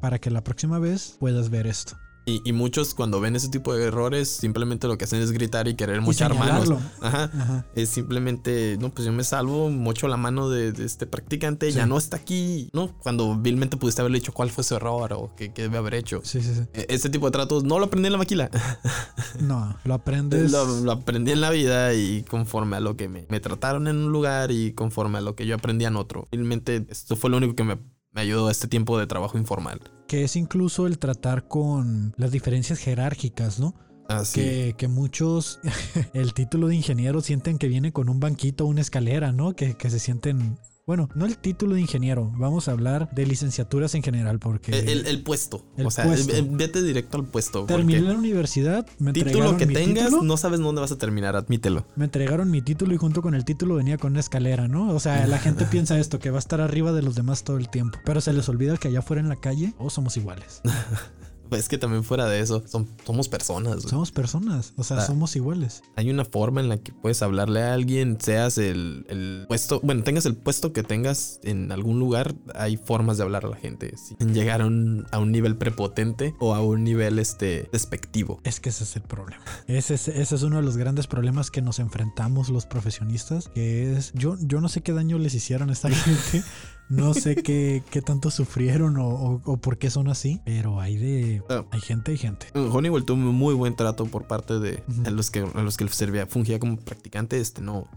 para que la próxima vez puedas ver esto.
Y, y muchos cuando ven ese tipo de errores simplemente lo que hacen es gritar y querer
Y
mochar manos.
señalarlo.
Ajá.
Ajá.
Es simplemente, no, pues yo me salvo, mocho la mano de, de este practicante,
Sí.
ya no está aquí, ¿no? Cuando vilmente pudiste haberle dicho cuál fue su error o qué, qué debe haber hecho.
Sí, sí, sí.
E- Ese tipo de tratos no lo aprendí en la maquila.
No, lo aprendes.
Lo, lo aprendí en la vida y conforme a lo que me, me trataron en un lugar y conforme a lo que yo aprendí en otro. Realmente esto fue lo único que me, me ayudó a este tiempo de trabajo informal.
Que es incluso el tratar con las diferencias jerárquicas, ¿no?
Así.
Que, que muchos, el título de ingeniero sienten que viene con un banquito o una escalera, ¿no? Que, que se sienten. Bueno, no el título de ingeniero, vamos a hablar de licenciaturas en general, porque
El, el- el puesto.
El
o sea,
puesto.
vete directo al puesto.
terminé la universidad, me
título que
mi
tengas,
título,
no sabes dónde vas a terminar, admítelo.
me entregaron mi título y junto con el título venía con una escalera, ¿no? O sea, la gente piensa esto, que va a estar arriba de los demás todo el tiempo, pero se les olvida que allá afuera en la calle todos somos iguales.
Es que también fuera de eso, son- somos personas. güey.
Somos personas, o sea, somos iguales.
Hay una forma en la que puedes hablarle a alguien, seas el, el puesto, bueno, tengas el puesto que tengas en algún lugar, hay formas de hablar a la gente. Sin llegar a un, a un nivel prepotente o a un nivel este despectivo.
Es que ese es el problema. Ese es, ese es uno de los grandes problemas que nos enfrentamos los profesionistas, que es, yo, yo no sé qué daño les hicieron a esta gente, no sé qué, qué tanto sufrieron o, o- o por qué son así, pero hay de,
Ah.
hay gente y gente.
Honeywell tuvo muy buen trato por parte de a los que a los que servía, fungía como practicante, este no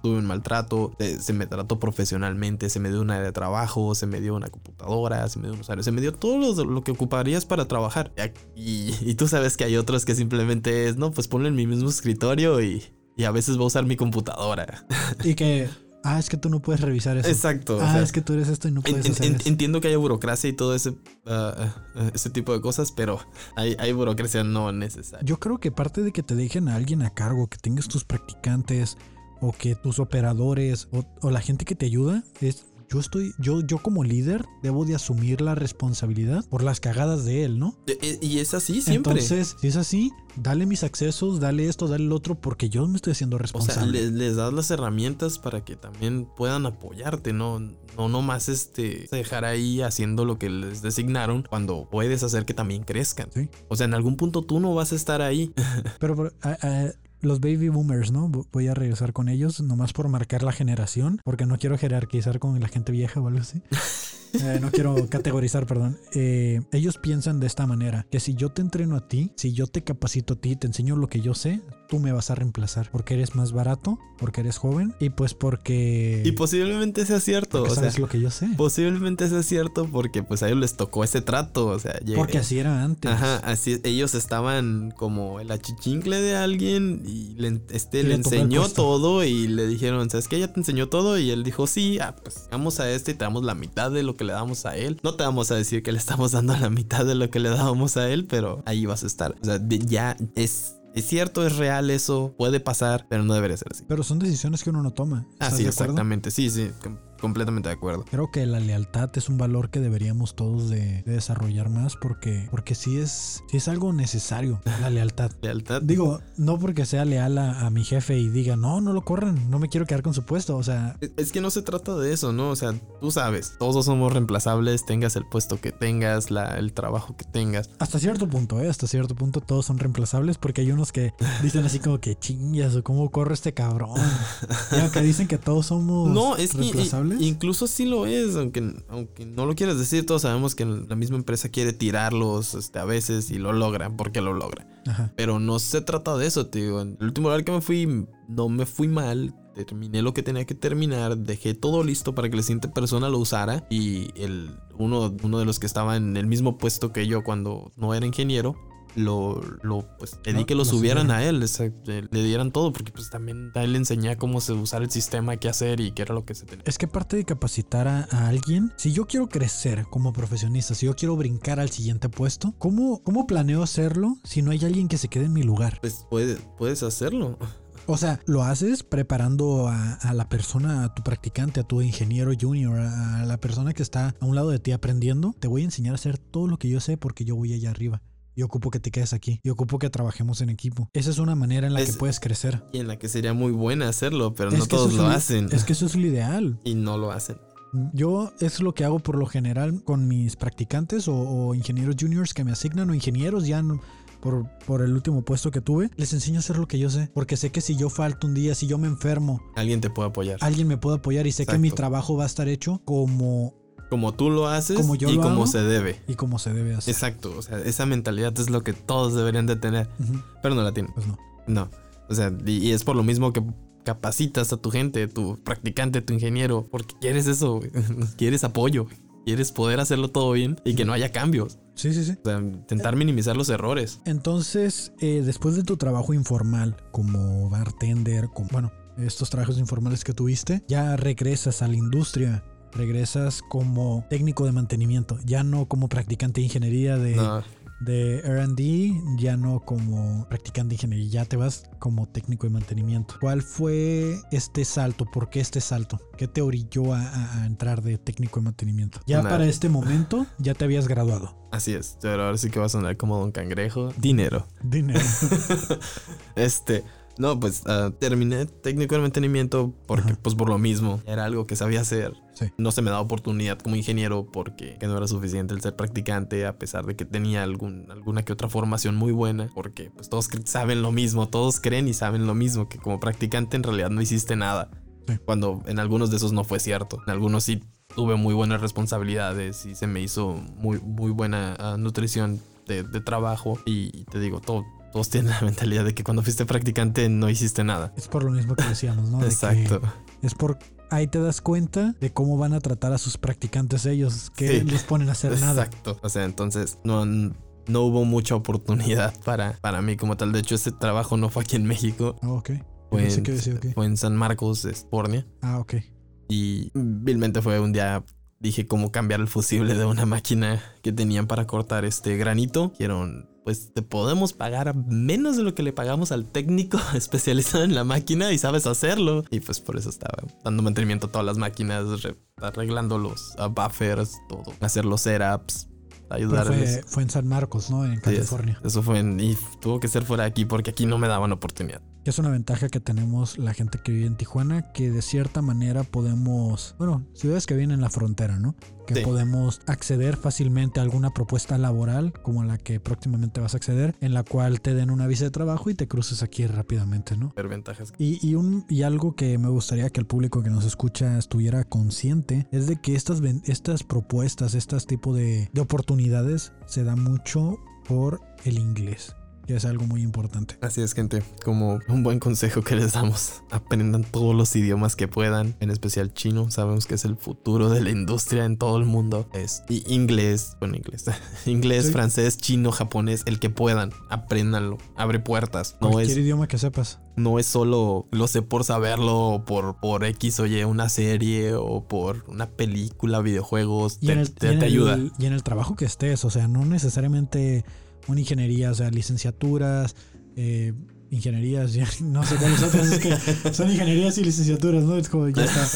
tuve un maltrato, eh, se me trató profesionalmente, se me dio un área de trabajo, se me dio una computadora, se me dio unos áreas, se me dio todo lo, lo que ocuparías para trabajar. Y, y tú sabes que hay otros que simplemente es, no, pues ponlo en mi mismo escritorio y, y a veces voy a usar mi computadora.
Y que, ah, es que tú no puedes revisar eso.
Exacto. o
ah,
sea,
es que tú eres esto y no puedes
en-
hacer
en-
eso.
entiendo que haya burocracia y todo ese, ah, ah, ese tipo de cosas, pero hay, hay burocracia no necesaria.
Yo creo que parte de que te dejen a alguien a cargo, que tengas tus practicantes o que tus operadores o, o la gente que te ayuda es yo estoy, yo, yo como líder debo de asumir la responsabilidad por las cagadas de él, ¿no?
E- e- Y es así siempre.
Entonces, si es así, dale mis accesos, dale esto, dale el otro, porque yo me estoy haciendo
o sea,
responsable.
les, les das las herramientas para que también puedan apoyarte, no, no nomás este, dejar ahí haciendo lo que les designaron cuando puedes hacer que también crezcan.
Sí.
O sea, en algún punto tú no vas a estar ahí.
Pero, pero, a- a- los baby boomers, ¿no? Vo- Voy a regresar con ellos, nomás por marcar la generación, porque no quiero jerarquizar con la gente vieja o algo así. Eh, no quiero categorizar, perdón. Eh, ellos piensan de esta manera, que si yo te entreno a ti, si yo te capacito a ti, te enseño lo que yo sé, tú me vas a reemplazar, porque eres más barato, porque eres joven y pues porque...
Y posiblemente sea cierto. O sea,
sabes lo que yo sé.
posiblemente sea cierto porque pues a ellos les tocó ese trato. O sea, llega-
Porque así era antes.
Ajá, así ellos estaban como el achichincle de alguien y le, este,
Y
le
le
enseñó todo y le dijeron, ¿sabes qué? Ya te enseñó todo y él dijo, sí, ah, pues vamos a este y te damos la mitad de lo que le damos a él. No te vamos a decir que le estamos dando la mitad de lo que le dábamos a él, pero ahí vas a estar. O sea, ya es, es cierto, es real eso, puede pasar, pero no debería ser así.
Pero son decisiones que uno no toma. ¿Estás
Así,
acuerdo?
exactamente, sí, sí, completamente de acuerdo.
Creo que la lealtad es un valor que deberíamos todos de, de desarrollar más porque, porque sí, es, sí es algo necesario, la lealtad.
Lealtad.
Digo, no porque sea leal a, a mi jefe y diga, no, no lo corran, no me quiero quedar con su puesto. O sea,
Es- Es que no se trata de eso, ¿no? O sea, tú sabes, todos somos reemplazables, tengas el puesto que tengas, la, el trabajo que tengas.
hasta cierto punto, ¿eh? Hasta cierto punto todos son reemplazables porque hay unos que dicen así como que chingas o cómo corre este cabrón. Y aunque dicen que todos somos
No, es que incluso sí lo es, aunque, aunque no lo quieras decir, todos sabemos que la misma empresa quiere tirarlos este, a veces y lo logran, porque lo logran.
Ajá.
Pero no se trata de eso, digo. En el último lugar que me fui, no me fui mal. Terminé lo que tenía que terminar, dejé todo listo para que la siguiente persona lo usara y el, uno, uno de los que estaba en el mismo puesto que yo cuando no era ingeniero, lo, lo pues pedí
No,
que lo subieran a él, exacto, le dieran todo porque pues también a él le enseñé cómo se usar el sistema, qué hacer y qué era lo que se tenía.
Es que parte de capacitar a, a alguien, si yo quiero crecer como profesionista, si yo quiero brincar al siguiente puesto, ¿cómo, ¿cómo planeo hacerlo si no hay alguien que se quede en mi lugar?
Pues puedes, puedes hacerlo.
O sea, lo haces preparando a, a la persona, a tu practicante, a tu ingeniero junior, a la persona que está a un lado de ti aprendiendo. Te voy a enseñar a hacer todo lo que yo sé porque yo voy allá arriba. Y ocupo que te quedes aquí. Y ocupo que trabajemos en equipo. Esa es una manera en la que
Es-
puedes crecer.
Y en la que sería muy buena hacerlo, pero
Es
no todos lo
lo-
hacen.
Es que eso es lo ideal.
Y no lo hacen.
Yo es lo que hago por lo general con mis practicantes o, o ingenieros juniors que me asignan o ingenieros ya no- por, por el último puesto que tuve. Les enseño a hacer lo que yo sé. Porque sé que si yo falto un día, si yo me enfermo,
Alguien te puede apoyar.
alguien me puede apoyar y sé que mi trabajo va a estar hecho como
Como tú lo haces
Como yo
y
lo
como
hago.
se debe.
y como se debe hacer.
Exacto. O sea, esa mentalidad es lo que todos deberían de tener. Pero no la tienen.
Pues no.
No. O sea, y, y es por lo mismo que capacitas a tu gente, tu practicante, tu ingeniero, porque quieres eso, quieres apoyo, quieres poder hacerlo todo bien y que no haya cambios.
Sí, sí, sí.
O sea, intentar minimizar los errores.
Entonces, eh, después de tu trabajo informal como bartender, como, bueno, estos trabajos informales que tuviste, ya regresas a la industria. Regresas como técnico de mantenimiento, ya no como practicante de ingeniería de,
No,
de RD, ya no como practicante de ingeniería, ya te vas como técnico de mantenimiento. ¿Cuál fue este salto? ¿Por qué este salto? ¿Qué te orilló a, entrar de técnico de mantenimiento? Ya
Nada.
para este momento ya te habías graduado.
así es. Pero ahora sí que va a sonar como Don Cangrejo. Dinero.
Dinero.
Este, no, pues ah, terminé técnico de mantenimiento porque,
Ajá.
pues por lo mismo, era algo que sabía hacer.
Sí.
No se me daba oportunidad como ingeniero porque que no era suficiente el ser practicante, a pesar de que tenía algún, alguna que otra formación muy buena, porque pues todos saben lo mismo, todos creen y saben lo mismo, que como practicante en realidad no hiciste nada.
Sí.
Cuando en algunos de esos no fue cierto. En algunos sí tuve muy buenas responsabilidades y se me hizo muy, muy buena ah, nutrición de, de trabajo. Y te digo, todo, todos tienen la mentalidad de que cuando fuiste practicante no hiciste nada.
Es por lo mismo que decíamos, ¿no? De que
Exacto.
es por ahí te das cuenta de cómo van a tratar a sus practicantes ellos, que
Sí.
les ponen a hacer nada.
Exacto. O sea, entonces no, no hubo mucha oportunidad para, para mí como tal. De hecho, este trabajo no fue aquí en México.
Ah, ok.
Fue en,
que decía, ok.
fue en San Marcos, Espornia.
Ah, ok.
Y vilmente fue un día. Dije cómo cambiar el fusible de una máquina que tenían para cortar este granito. Dijeron, pues te podemos pagar menos de lo que le pagamos al técnico especializado en la máquina y sabes hacerlo. Y pues por eso estaba dando mantenimiento a todas las máquinas, arreglando los buffers, todo, hacer los setups, ayudarles.
Fue, fue, en San Marcos, ¿no? En California.
eso fue en. Y tuvo que ser fuera de aquí porque aquí no me daban oportunidad
que es una ventaja que tenemos la gente que vive en Tijuana, que de cierta manera podemos, bueno, ciudades que vienen en la frontera, ¿no? Que podemos acceder fácilmente a alguna propuesta laboral como la que próximamente vas a acceder, en la cual te den una visa de trabajo y te cruces aquí rápidamente, ¿no?
Ventajas.
Y, y, un, y algo que me gustaría que el público que nos escucha estuviera consciente es de que estas, estas propuestas, estos tipos de, de oportunidades se da mucho por el inglés que es algo muy importante.
Así es, gente. Como un buen consejo que les damos, aprendan todos los idiomas que puedan, en especial chino. Sabemos que es el futuro de la industria en todo el mundo. Es, y inglés, bueno, inglés, inglés, francés, chino, japonés, el que puedan, apréndanlo. Abre puertas.
No Cualquier idioma que sepas.
No es solo lo sé por saberlo o por, por X o Y, una serie o por una película, videojuegos.
Y te, ayuda. y en el trabajo que estés, o sea, no necesariamente una ingeniería, o sea, licenciaturas, eh, ingenierías, no sé cuáles otras, es que son ingenierías y licenciaturas, ¿no? Es como ya está.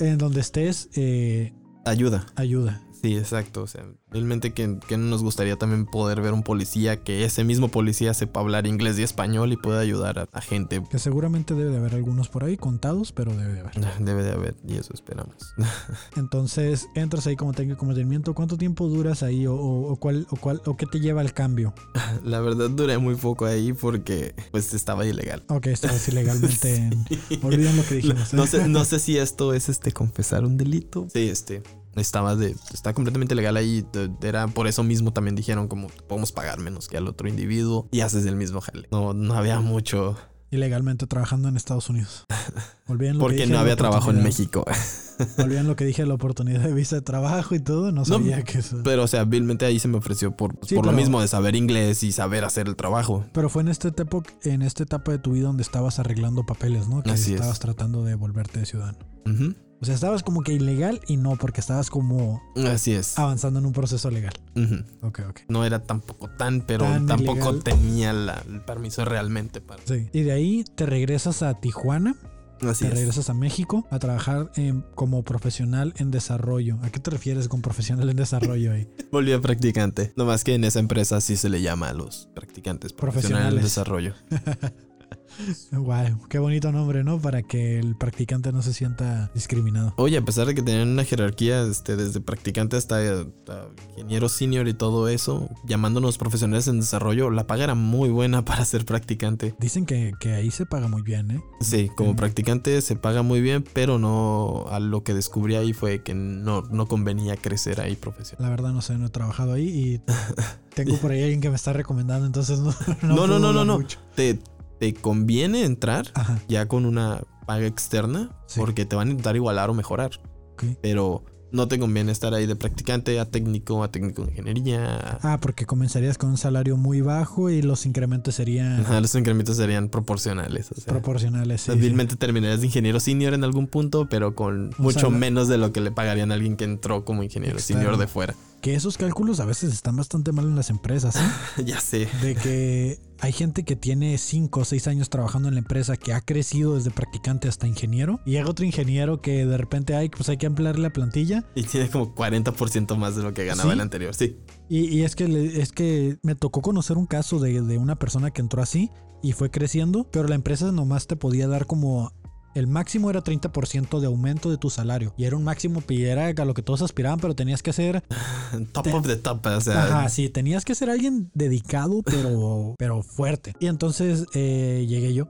en donde estés, eh,
ayuda.
Ayuda.
Sí, exacto. O sea, realmente que, no nos gustaría también poder ver un policía que ese mismo policía sepa hablar inglés y español y pueda ayudar a, gente.
Que seguramente debe de haber algunos por ahí contados, pero debe de haber.
Debe de haber, y eso esperamos.
Entonces, entras ahí como técnico de mantenimiento. ¿Cuánto tiempo duras ahí o, cuál, o, cuál, o qué te lleva al cambio?
La verdad duré muy poco ahí porque pues estaba ilegal.
Ok, estabas ilegalmente. Olviden lo que dijimos.
No, sé, no sé si esto es este confesar un delito. Sí, este estaba de está completamente legal ahí era por eso mismo también dijeron como podemos pagar menos que al otro individuo y haces el mismo jale. No no había mucho.
Ilegalmente trabajando en Estados Unidos.
Porque no había trabajo en México.
Volvían lo que dije la oportunidad de visa de trabajo y todo no sabía que eso.
pero o sea vilmente ahí se me ofreció por, por lo mismo de saber inglés y saber hacer el trabajo.
Pero fue en este etapa en esta etapa de tu vida donde estabas arreglando papeles no que estabas tratando de volverte ciudadano o sea, estabas como que ilegal y no, porque estabas como.
Así es.
Avanzando en un proceso legal. Ok, ok.
No era tampoco tan, pero tampoco tenía el permiso realmente para.
Sí. Y de ahí te regresas a Tijuana. Así te regresas a México a trabajar como profesional en desarrollo. ¿A qué te refieres con profesional en desarrollo ahí?
Volví a practicante. No más que en esa empresa sí se le llama a los practicantes profesionales en desarrollo.
Wow, qué bonito nombre, ¿no? Para que el practicante no se sienta discriminado.
Oye, a pesar de que tenían una jerarquía este, desde practicante hasta, ingeniero senior y todo eso, llamándonos profesionales en desarrollo, la paga era muy buena para ser practicante.
Dicen que, ahí se paga muy bien, ¿eh?
Sí, como practicante se paga muy bien, pero no a lo que descubrí ahí fue que no, no convenía crecer ahí profesional.
La verdad no sé, no he trabajado ahí y tengo por ahí alguien que me está recomendando, entonces no.
No, no, no, no, no. Te, te conviene entrar ya con una paga externa porque te van a intentar igualar o mejorar. Pero no te conviene estar ahí de practicante a técnico, a técnico de ingeniería.
Ah, porque comenzarías con un salario muy bajo y los incrementos serían.
los incrementos serían proporcionales.
proporcionales, sí.
Fácilmente terminarías de ingeniero senior en algún punto, pero con mucho menos de lo que le pagarían a alguien que entró como ingeniero senior de fuera.
Que esos cálculos a veces están bastante mal en las empresas. ¿eh?
ya sé.
De que hay gente que tiene 5 o 6 años trabajando en la empresa que ha crecido desde practicante hasta ingeniero. Y llega otro ingeniero que de repente hay, pues hay que ampliar la plantilla.
Y tiene como 40% más de lo que ganaba el anterior, sí.
Y, es, que, es que me tocó conocer un caso de, de una persona que entró así y fue creciendo, pero la empresa nomás te podía dar como el máximo era 30% de aumento de tu salario. Y era un máximo y era a lo que todos aspiraban, pero tenías que ser.
top of the top. O sea.
Ajá, sí, tenías que ser alguien dedicado, pero, pero fuerte. Y entonces eh, llegué yo.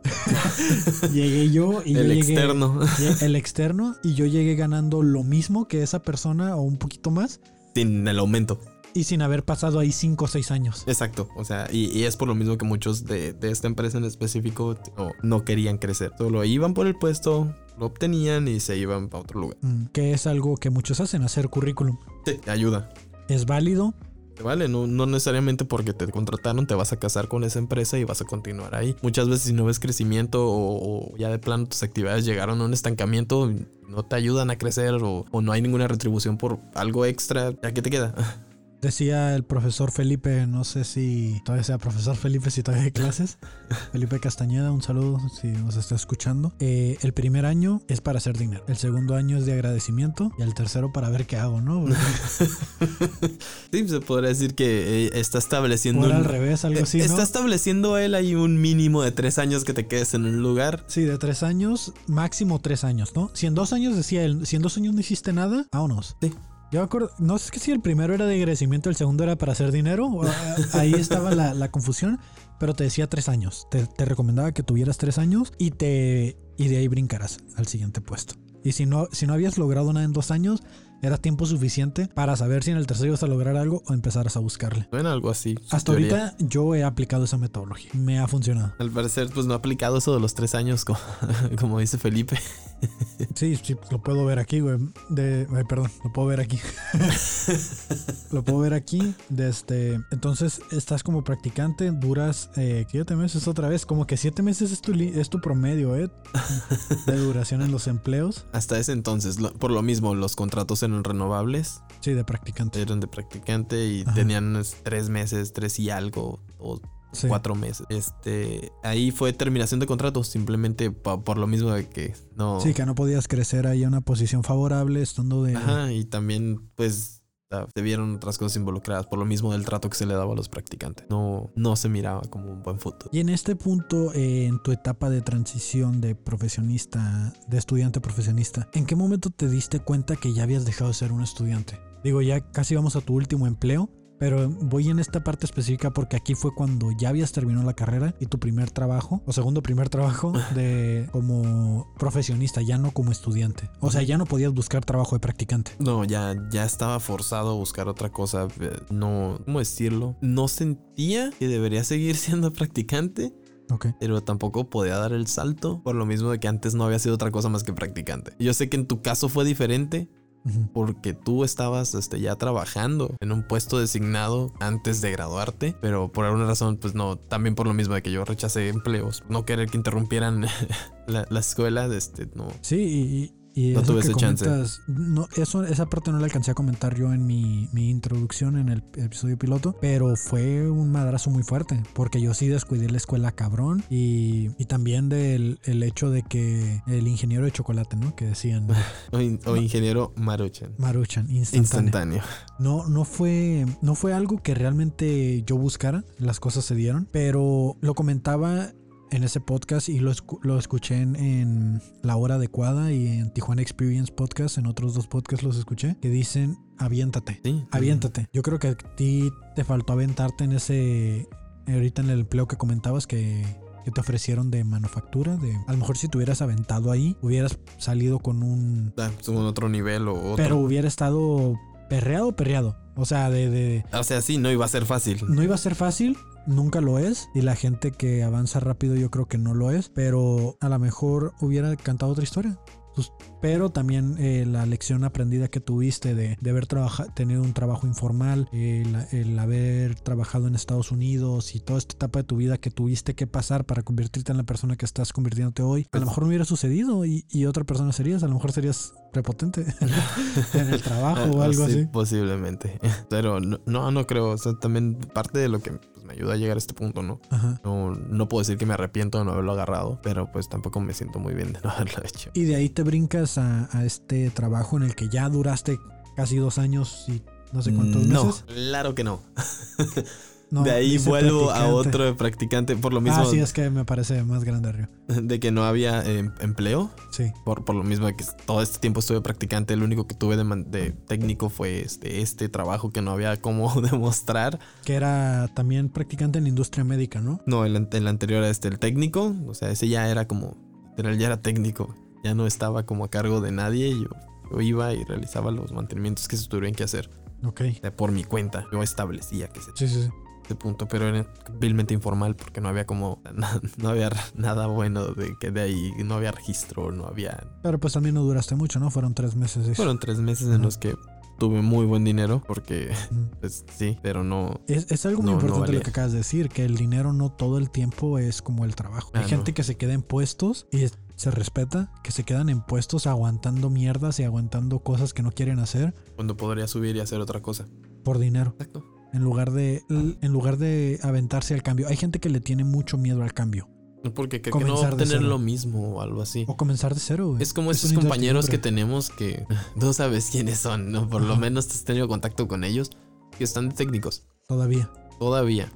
llegué yo y
el
llegué,
externo.
el externo. Y yo llegué ganando lo mismo que esa persona o un poquito más.
Sin el aumento
y sin haber pasado ahí 5 o 6 años.
Exacto, o sea, y, es por lo mismo que muchos de, esta empresa en específico no, querían crecer, solo iban por el puesto, lo obtenían y se iban para otro lugar.
Mm, que es algo que muchos hacen, hacer currículum.
Sí, ayuda.
Es válido.
Vale, no, no necesariamente porque te contrataron te vas a casar con esa empresa y vas a continuar ahí. Muchas veces si no ves crecimiento o, ya de plano tus actividades llegaron a un estancamiento, no te ayudan a crecer o, o no hay ninguna retribución por algo extra, ¿a qué te queda?
Decía el profesor Felipe, no sé si todavía sea profesor Felipe, si todavía hay clases. Felipe Castañeda, un saludo si nos está escuchando. Eh, el primer año es para hacer dinero. El segundo año es de agradecimiento. Y el tercero para ver qué hago, ¿no?
sí, se podría decir que eh, está estableciendo.
al revés, algo así.
Está estableciendo él ahí un mínimo de tres años que te quedes en un lugar.
Sí, de tres años, máximo tres años, ¿no? Si en dos años decía él, si en dos años no hiciste nada, vámonos.
Sí.
Yo me acuerdo, no sé si el primero era de agradecimiento, el segundo era para hacer dinero. Ahí estaba la, confusión, pero te decía tres años. Te, te, recomendaba que tuvieras tres años y te y de ahí brincaras al siguiente puesto. Y si no, si no habías logrado nada en dos años, era tiempo suficiente para saber si en el tercero ibas a lograr algo o empezarás a buscarle.
Bueno, algo así.
Hasta ahorita yo he aplicado esa metodología. Me ha funcionado.
Al parecer, pues no he aplicado eso de los tres años, como, como dice Felipe.
Sí, sí, lo puedo ver aquí, güey. De, perdón, lo puedo ver aquí. lo puedo ver aquí. De este, entonces, estás como practicante, duras eh, siete meses otra vez. Como que siete meses es tu, es tu promedio, ¿eh? De duración en los empleos.
Hasta ese entonces, por lo mismo, los contratos eran renovables.
Sí, de practicante.
Eran de practicante y tenían tres meses, tres y algo, o cuatro meses. Este, ahí fue terminación de contrato, simplemente por lo mismo de que no.
Sí, que no podías crecer ahí a una posición favorable, estando de.
Ajá, y también, pues. Se vieron otras cosas involucradas por lo mismo del trato que se le daba a los practicantes. No, no se miraba como un buen futuro.
Y en este punto, eh, en tu etapa de transición de profesionista, de estudiante profesionista, ¿en qué momento te diste cuenta que ya habías dejado de ser un estudiante? Digo, ya casi vamos a tu último empleo, pero voy en esta parte específica porque aquí fue cuando ya habías terminado la carrera y tu primer trabajo, o segundo primer trabajo de como profesionista, ya no como estudiante. O sea, ya no podías buscar trabajo de practicante.
No, ya, ya estaba forzado a buscar otra cosa. Eh, no, ¿cómo decirlo? No sentía que debería seguir siendo practicante.
Okay.
Pero tampoco podía dar el salto por lo mismo de que antes no había sido otra cosa más que practicante. Yo sé que en tu caso fue diferente porque tú estabas este, ya trabajando en un puesto designado antes de graduarte, pero por alguna razón, pues no, también por lo mismo de que yo rechacé empleos, no querer que interrumpieran la, la escuela, este, no.
Sí, y, y no tuve ese chance. No, eso, esa parte no la alcancé a comentar yo en mi, mi, introducción en el episodio piloto, pero fue un madrazo muy fuerte, porque yo sí descuidé la escuela cabrón y, y también del el hecho de que el ingeniero de chocolate, ¿no? Que decían.
o, ingeniero Maruchan.
Maruchan, instantáneo. instantáneo. No, no fue, no fue algo que realmente yo buscara, las cosas se dieron, pero lo comentaba en ese podcast y lo, lo escuché en, La Hora Adecuada y en Tijuana Experience Podcast, en otros dos podcasts los escuché, que dicen aviéntate,
sí,
aviéntate. Yo creo que a ti te faltó aventarte en ese, ahorita en el empleo que comentabas que, que te ofrecieron de manufactura, de a lo mejor si te hubieras aventado ahí, hubieras salido con un...
Ah, otro nivel o otro.
Pero hubiera estado perreado, perreado. O sea, de, de...
O sea, sí, no iba a ser fácil.
No iba a ser fácil, nunca lo es y la gente que avanza rápido yo creo que no lo es, pero a lo mejor hubiera cantado otra historia. Pues, pero también eh, la lección aprendida que tuviste de, de haber tenido un trabajo informal, el, haber trabajado en Estados Unidos y toda esta etapa de tu vida que tuviste que pasar para convertirte en la persona que estás convirtiéndote hoy, a lo mejor no hubiera sucedido y, y otra persona serías, a lo mejor serías prepotente en el trabajo o algo así.
Posiblemente, pero no, no, no creo, o sea, también parte de lo que me ayuda a llegar a este punto, ¿no? No, no puedo decir que me arrepiento de no haberlo agarrado, pero pues tampoco me siento muy bien de no haberlo hecho.
Y de ahí te brincas a, este trabajo en el que ya duraste casi dos años y no sé cuántos meses.
No, claro que no. de ahí vuelvo a otro de practicante por lo mismo. Ah,
sí, es que me parece más grande Río.
De que no había em, empleo.
Sí.
Por, por lo mismo de que todo este tiempo estuve practicante, lo único que tuve de, técnico fue este, este trabajo que no había cómo demostrar.
Que era también practicante en industria médica, ¿no?
No, el, el anterior era este, el técnico. O sea, ese ya era como, literal, ya era técnico. Ya no estaba como a cargo de nadie. Yo, yo iba y realizaba los mantenimientos que se tuvieran que hacer.
Ok.
por mi cuenta. Yo establecía que se...
Sí, sí, sí
punto, pero era vilmente informal porque no había como, no había nada bueno de que de ahí, no había registro, no había...
Pero pues también no duraste mucho, ¿no? Fueron tres meses.
Fueron tres meses en los que tuve muy buen dinero porque, pues sí, pero no.
Es, algo muy importante lo que acabas de decir, que el dinero no todo el tiempo es como el trabajo. Hay ah, gente que se queda en puestos y se respeta, que se quedan en puestos aguantando mierdas y aguantando cosas que no quieren hacer.
Cuando podría subir y hacer otra cosa.
por dinero.
Exacto.
En lugar de en lugar de aventarse al cambio. Hay gente que le tiene mucho miedo al cambio.
Porque creo que no va a
cero.
lo mismo o algo así.
O comenzar de cero, güey.
Es como
Es
esos compañeros que tenemos que no sabes quiénes son, ¿no? Por lo menos has tenido contacto con ellos, que están de técnicos,
Todavía.
todavía.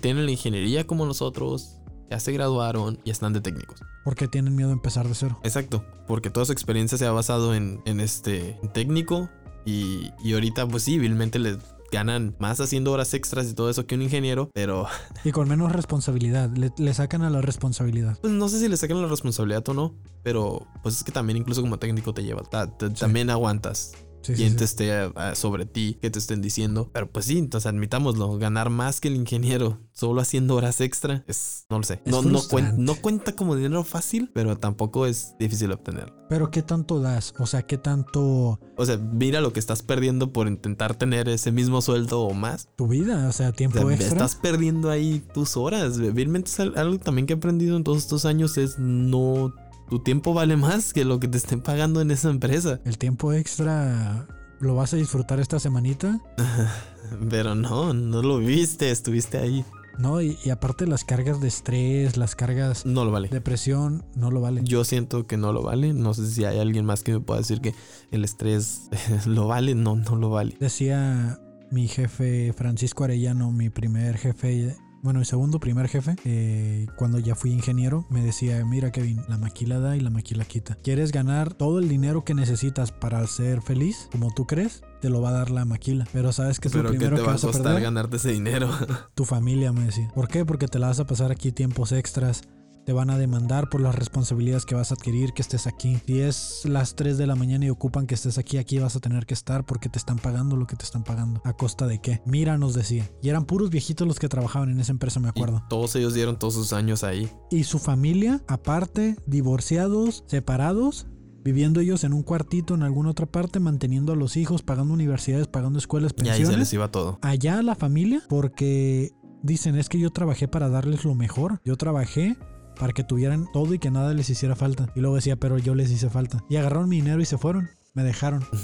Tienen la ingeniería como nosotros, ya se graduaron y están de técnicos.
Porque tienen miedo a empezar de cero.
Exacto, porque toda su experiencia se ha basado en, en este en técnico y, y ahorita pues sí, vilmente les ganan más haciendo horas extras y todo eso que un ingeniero, pero
Y con menos responsabilidad. Le, le sacan a la responsabilidad.
pues no sé si le sacan la responsabilidad o no, pero pues es que también incluso como técnico te lleva, ta- te-
Sí.
también aguantas
Sí, sí,
quien
sí.
te esté ah, sobre ti, que te estén diciendo. Pero pues sí, entonces admitámoslo, ganar más que el ingeniero solo haciendo horas extra es, no lo sé. No, no, cuen-
frustrante.
no cuenta como dinero fácil, pero tampoco es difícil obtenerlo.
Pero ¿qué tanto das? O sea, ¿qué tanto
O sea, mira lo que estás perdiendo por intentar tener ese mismo sueldo o más.
tu vida? O sea,
O
tiempo
sea,
extra.
estás perdiendo ahí tus horas. Al- algo también que he aprendido en todos estos años es no... Tu tiempo vale más que lo que te estén pagando en esa empresa.
El tiempo extra lo vas a disfrutar esta semanita.
Pero no, no lo viste, estuviste ahí.
No, y, y aparte las cargas de estrés, las cargas
No lo vale.
de presión, no lo valen.
Yo siento que no lo vale. No sé si hay alguien más que me pueda decir que el estrés lo vale. No, no lo vale.
Decía mi jefe Francisco Arellano, mi primer jefe, bueno, mi segundo primer jefe, eh, cuando ya fui ingeniero, me decía, mira Kevin, la maquila da y la maquila quita. ¿Quieres ganar todo el dinero que necesitas para ser feliz, como tú crees? Te lo va a dar la maquila. Pero sabes que es lo
que
primero
te
que
va a
vas a
costar
perder.
ganarte ese dinero.
Tu familia, me decía. ¿Por qué? Porque te la vas a pasar aquí tiempos extras. Te van a demandar por las responsabilidades que vas a adquirir que estés aquí. Si es las 3 de la mañana y ocupan que estés aquí, aquí vas a tener que estar porque te están pagando lo que te están pagando. ¿A costa de qué? Mira, nos decía. Y eran puros viejitos los que trabajaban en esa empresa, me acuerdo.
Y todos ellos dieron todos sus años ahí.
Y su familia, aparte, divorciados, separados, viviendo ellos en un cuartito en alguna otra parte, manteniendo a los hijos, pagando universidades, pagando escuelas,
Y ahí
pensiones
se les iba todo.
allá a la familia porque dicen es que yo trabajé para darles lo mejor. Yo trabajé para que tuvieran todo y que nada les hiciera falta. Y luego decía, pero yo les hice falta. Y agarraron mi dinero y se fueron. Me dejaron.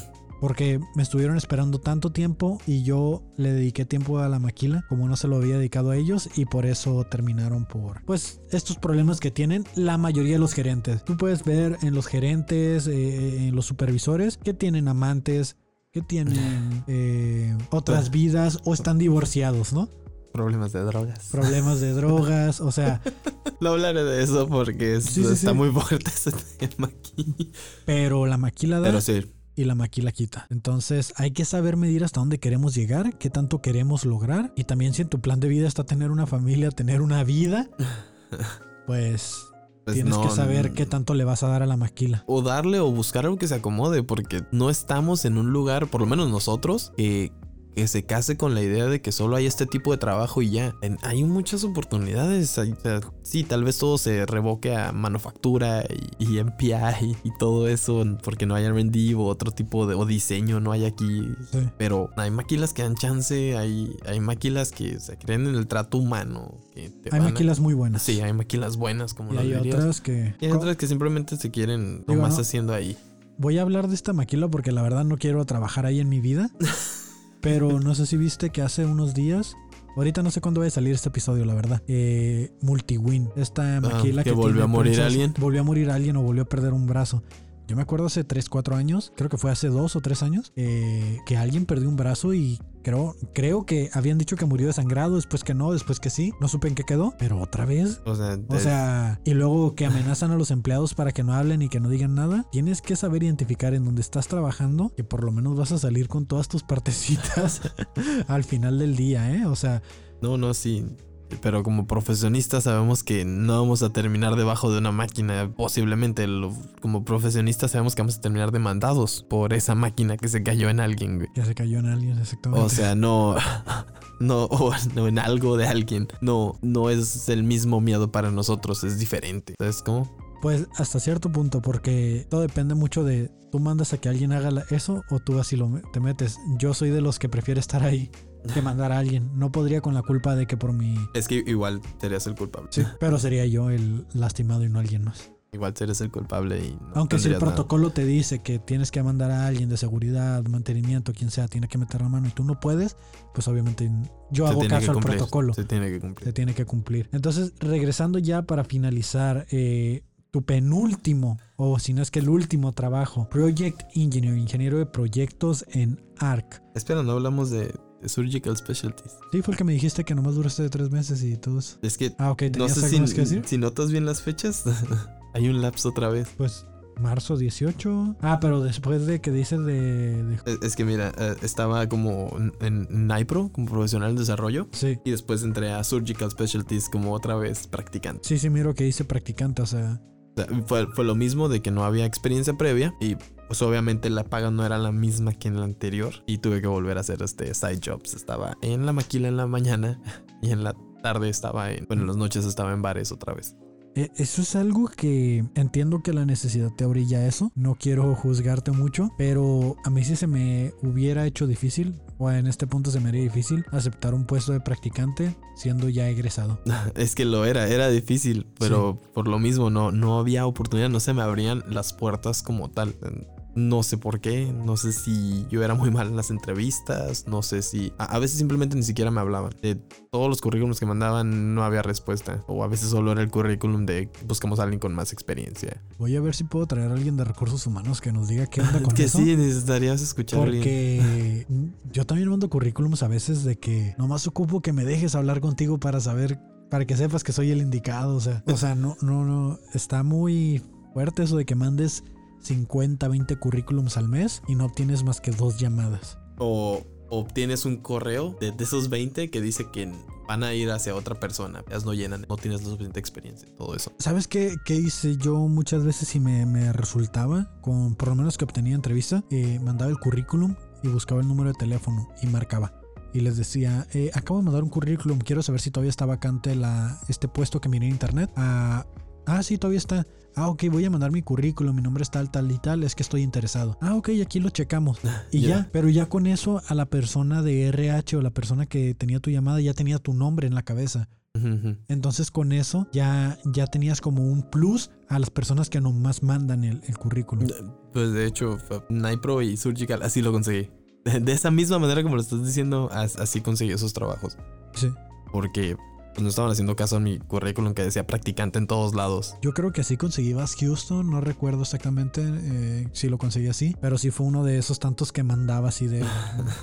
Porque me estuvieron esperando tanto tiempo y yo le dediqué tiempo a la maquila como no se lo había dedicado a ellos y por eso terminaron por pues estos problemas que tienen la mayoría de los gerentes. Tú puedes ver en los gerentes, eh, en los supervisores que tienen amantes, que tienen eh, otras vidas o están divorciados, ¿no?
Problemas de drogas.
Problemas de drogas, o sea,
No hablaré de eso porque es-
Sí, sí,
está
sí.
muy fuerte ese tema aquí.
pero la maquila da
Pero sí,
y la maquila quita. Entonces hay que saber medir hasta dónde queremos llegar, qué tanto queremos lograr y también si en tu plan de vida está tener una familia, tener una vida, pues,
pues
tienes
no,
que saber qué tanto le vas a dar a la maquila.
o darle o buscar algo que se acomode, porque no estamos en un lugar, por lo menos nosotros, que, que se case con la idea de que solo hay este tipo de trabajo y ya. En- hay muchas oportunidades. hay- o sea, sí, tal vez todo se revoque a manufactura y, y MPI y todo eso, porque no hay RD o otro tipo de o diseño, no hay aquí.
Sí.
Pero hay maquilas que dan chance, hay, hay maquilas que se creen en el trato humano. que
Hay
a-
maquilas muy buenas.
Sí, hay maquilas buenas como
y hay
dirías.
otras que...
Y hay otras que simplemente se quieren
Digo,
nomás
no.
haciendo ahí.
Voy a hablar de esta maquila porque la verdad no quiero trabajar ahí en mi vida. Pero no sé si viste que hace unos días, ahorita no sé cuándo va a salir este episodio, la verdad. Eh, Multiwin, esta maquila
Ah, que volvió
tiene
a morir alguien.
Volvió a morir alguien o volvió a perder un brazo. Yo me acuerdo hace 3, 4 años, creo que fue hace 2 o 3 años, eh, que alguien perdió un brazo y creo, creo que habían dicho que murió desangrado, después que no, después que sí. No supe en qué quedó, pero otra vez
O sea,
o sea, y luego que amenazan a los empleados para que no hablen y que no digan nada. Tienes que saber identificar en dónde estás trabajando, que por lo menos vas a salir con todas tus partecitas al final del día, ¿eh? O sea,
no, no, sí. Pero como profesionistas sabemos que no vamos a terminar debajo de una máquina. Posiblemente lo- como profesionistas sabemos que vamos a terminar demandados por esa máquina que se cayó en alguien, güey.
que se cayó en alguien exactamente.
O sea, no, no, o no en algo de alguien. No, no es el mismo miedo para nosotros, es diferente. ¿Sabes cómo?
Pues hasta cierto punto, porque todo depende mucho de tú mandas a que alguien haga eso o tú así lo te metes. Yo soy de los que prefiere estar ahí que mandar a alguien. No podría con la culpa de que por mi...
Es que igual serías el culpable.
Sí, pero sería yo el lastimado y no alguien más.
igual eres el culpable y no
Aunque si el
nada.
protocolo te dice que tienes que mandar a alguien de seguridad, mantenimiento, quien sea, tiene que meter la mano y tú no puedes, pues obviamente yo
Se
hago caso al protocolo.
Se tiene que cumplir.
Se tiene que cumplir. Entonces, regresando ya para finalizar, eh, tu penúltimo, o si no es que el último trabajo, Project Engineer, ingeniero de proyectos en ARC.
Espera, no hablamos de, de Surgical Specialties.
Sí, fue el que me dijiste que nomás duraste de tres meses y todo eso.
Es que
Ah, ok,
no
¿tenías
sé si,
que decir?
si notas bien las fechas. Hay un lapso otra vez.
Pues marzo 18. Ah, pero después de que dices de... de-
Es, es que mira, eh, estaba como en, NIPRO, como profesional en desarrollo.
Sí.
Y después entré a Surgical Specialties como otra vez practicante.
Sí, sí, miro que hice practicante, o sea...
Fue, fue lo mismo de que no había experiencia previa y pues obviamente la paga no era la misma que en la anterior y tuve que volver a hacer este side jobs. Estaba en la maquila en la mañana y en la tarde estaba en, bueno, en las noches estaba en bares otra vez.
E- Eso es algo que entiendo que la necesidad te orilla eso. No quiero juzgarte mucho, pero a mí sí se me hubiera hecho difícil, o en este punto se me haría difícil, aceptar un puesto de practicante siendo ya egresado.
Es que lo era, era difícil, pero por lo mismo no, no había oportunidad, no se me abrían las puertas como tal. No sé por qué, no sé si yo era muy mal en las entrevistas, no sé si a, a veces simplemente ni siquiera me hablaban. De todos los currículums que mandaban no había respuesta, o a veces solo era el currículum de buscamos a alguien con más experiencia.
Voy a ver si puedo traer a alguien de recursos humanos que nos diga qué onda con
que
eso.
sí, necesitarías escuchar a alguien.
Porque yo también mando currículums a veces de que nomás ocupo que me dejes hablar contigo para saber, para que sepas que soy el indicado. O sea, o sea, no, no, no. Está muy fuerte eso de que mandes 50, 20 currículums al mes y no obtienes más que dos llamadas.
O obtienes un correo de, de esos 20 que dice que van a ir hacia otra persona. Ellas no llenan, no tienes la suficiente experiencia, todo eso.
¿Sabes qué, qué hice yo muchas veces y me, me resultaba? Con por lo menos que obtenía entrevista, eh, mandaba el currículum y buscaba el número de teléfono y marcaba. Y les decía, eh, acabo de mandar un currículum, quiero saber si todavía está vacante la, este puesto que miré en internet. Ah, ah, sí, todavía está. Ah, ok, voy a mandar mi currículum, mi nombre es tal, tal y tal, es que estoy interesado. Ah, ok, aquí lo checamos. Y
Ya.
ya, pero ya con eso a la persona de RH o la persona que tenía tu llamada ya tenía tu nombre en la cabeza. Entonces con eso ya, ya tenías como un plus a las personas que nomás mandan el, el currículum.
Pues de hecho, Nipro y Surgical así lo conseguí. De, esa misma manera como lo estás diciendo, as- así conseguí esos trabajos.
Sí.
Porque pues, no estaban haciendo caso a mi currículum que decía practicante en todos lados.
Yo creo que así conseguí Vas Houston, no recuerdo exactamente eh, si lo conseguí así, pero sí fue uno de esos tantos que mandaba así de,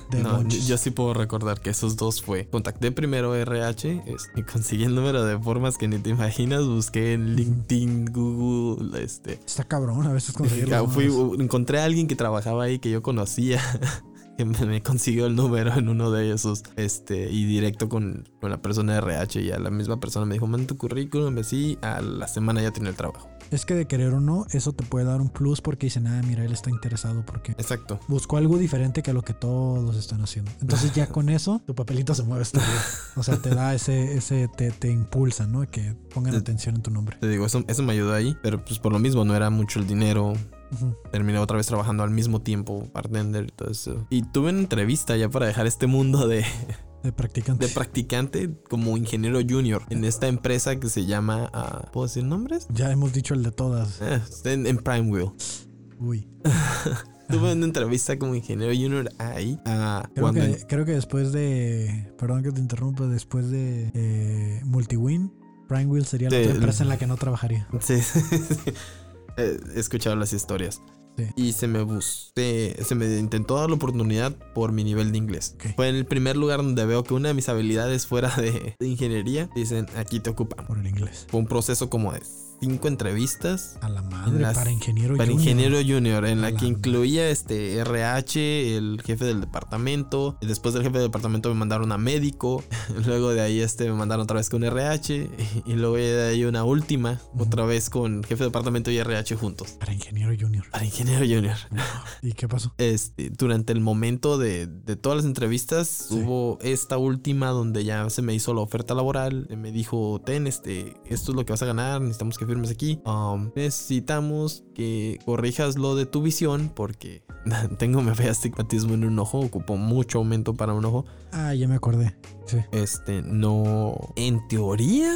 de
No, yo, sí puedo recordar que esos dos fue. Contacté primero RH este, y conseguí el número de formas que ni te imaginas. Busqué en LinkedIn, Google, este.
Está cabrón a veces conseguir
Ya,
los
fui-
números.
encontré a alguien que trabajaba ahí que yo conocía. Que me, consiguió el número en uno de esos. Este, y directo con, con la persona de RH. Y a la misma persona me dijo: Manda tu currículum. Y así, a la semana ya tenía el trabajo.
Es que de querer o no, eso te puede dar un plus porque dicen, ah, mira, él está interesado porque
Exacto.
buscó algo diferente que a lo que todos están haciendo. Entonces ya con eso, tu papelito se mueve. O sea, te da ese, ese, te, te impulsa, ¿no? Que pongan atención en tu nombre.
Te digo, eso, eso me ayudó ahí. Pero pues por lo mismo no era mucho el dinero. Terminé otra vez trabajando al mismo tiempo, bartender y todo eso. Y tuve una entrevista ya para dejar este mundo de,
De practicante.
de practicante como ingeniero junior en esta empresa que se llama. ah, ¿Puedo decir nombres?
ya hemos dicho el de todas.
Eh, en, en Prime Wheel.
Uy.
Tuve una entrevista como ingeniero junior ahí. ah,
Creo
cuando
que, creo que después de. Perdón que te interrumpa. Después de eh, Multiwin, Primewheel sería la
Sí,
otra
el-
empresa en la que no trabajaría.
Sí, sí, sí. Eh, He escuchado las historias.
Sí.
Y se me busqué, se me intentó dar la oportunidad por mi nivel de inglés. Fue en el primer lugar donde veo que una de mis habilidades fuera de, de ingeniería, dicen, aquí te ocupamos.
Por el inglés.
Fue un proceso como de cinco entrevistas
A la madre,
las-
para ingeniero
para
junior.
ingeniero junior, en la
la
que incluía este RH, el jefe del departamento. Después del jefe del departamento me mandaron a médico. Luego de ahí este me mandaron otra vez con RH. Y luego de ahí una última, otra vez con jefe de departamento y RH juntos.
Para ingeniero junior.
Para ingeniero junior.
¿Y qué pasó?
Este, durante el momento de, de todas las entrevistas,
Sí.
hubo esta última donde ya se me hizo la oferta laboral. Me dijo, ten, este, esto es lo que vas a ganar, necesitamos que firmes aquí. Um, necesitamos que corrijas lo de tu visión porque tengo me astigmatismo en un ojo, ocupo mucho aumento para un ojo.
Ah, ya me acordé. Sí.
Este, no, en teoría,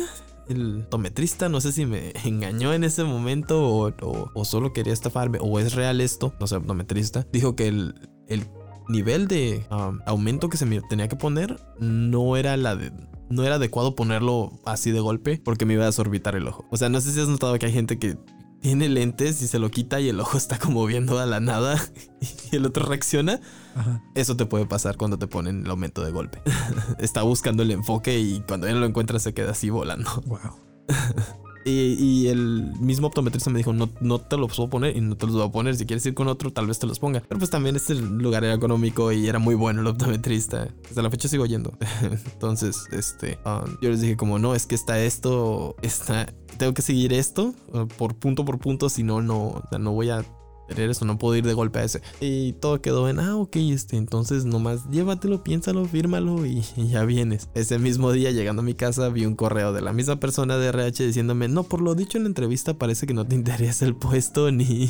el optometrista, no sé si me engañó en ese momento o, o- o solo quería estafarme, o es real esto, no sé, optometrista, dijo que el, el nivel de um, aumento que se me tenía que poner no era la de... No era adecuado ponerlo así de golpe porque me iba a desorbitar el ojo. O sea, no sé si has notado que hay gente que tiene lentes y se lo quita y el ojo está como viendo a la nada y el otro reacciona.
Ajá.
Eso te puede pasar cuando te ponen el aumento de golpe. está buscando el enfoque y cuando ya no lo encuentra se queda así volando.
Wow.
Y, el mismo optometrista me dijo, no, no te los puedo poner y no te los voy a poner. Si quieres ir con otro, tal vez te los ponga. Pero pues también este lugar era económico y era muy bueno el optometrista. Hasta la fecha sigo yendo. Entonces, este, um, yo les dije como, no, es que está esto, está, tengo que seguir esto por punto por punto, si no, no, no voy a tener eso, no puedo ir de golpe a ese. Y todo quedó en, ah, ok, este, entonces nomás llévatelo, piénsalo, fírmalo y, y ya vienes. Ese mismo día, llegando a mi casa, vi un correo de la misma persona de RH diciéndome, no, por lo dicho en la entrevista, parece que no te interesa el puesto ni...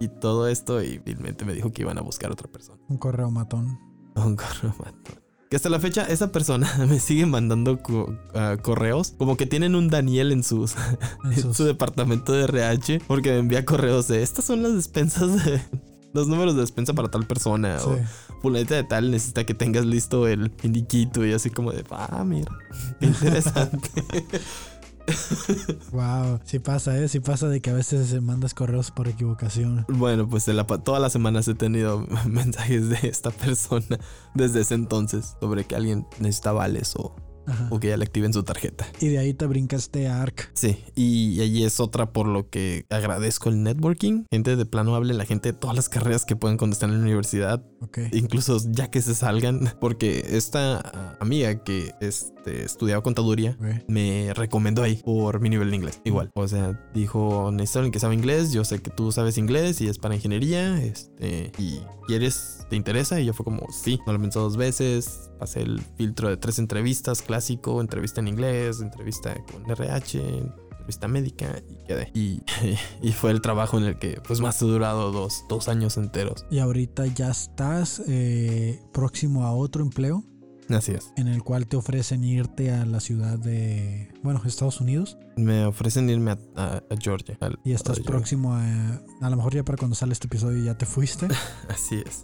Y todo esto, y finalmente me dijo que iban a buscar otra persona.
Un correo matón.
Un correo matón. Que hasta la fecha esa persona me sigue mandando co- ah, correos como que tienen un Daniel en sus su departamento de RH porque me envía correos de estas son las despensas de los números de despensa para tal persona
Sí.
o fulanita de tal necesita que tengas listo el indiquito y así como de ah mira interesante
Wow. Sí pasa, ¿eh? Sí pasa de que a veces se mandas correos por equivocación.
bueno pues de la, todas las semanas he tenido mensajes de esta persona desde ese entonces sobre que alguien necesita vales o, o que ya le activen su tarjeta
Y de ahí te brincaste a ARC.
Sí, y allí es otra por lo que agradezco el networking. Gente de plano hable, la gente de todas las carreras que pueden están en la universidad, Incluso ya que se salgan, porque esta amiga que este, estudiaba contaduría me recomendó ahí por mi nivel de inglés. Igual, o sea, dijo, necesito alguien que sabe inglés, yo sé que tú sabes inglés y es para ingeniería, este, y quieres, te interesa, y yo fue como, sí, no lo pensé dos veces, pasé el filtro de tres entrevistas, clásico, entrevista en inglés, entrevista con RH, entrevista médica y quedé. Y, y fue el trabajo en el que pues más he durado dos, dos años enteros.
Y ahorita ya estás eh, próximo a otro empleo
Así es.
en el cual te ofrecen irte a la ciudad de, bueno, Estados Unidos.
Me ofrecen irme a, a- a Georgia. al-
Y estás
a
próximo a, a lo mejor ya para cuando sale este episodio ya te fuiste.
Así es.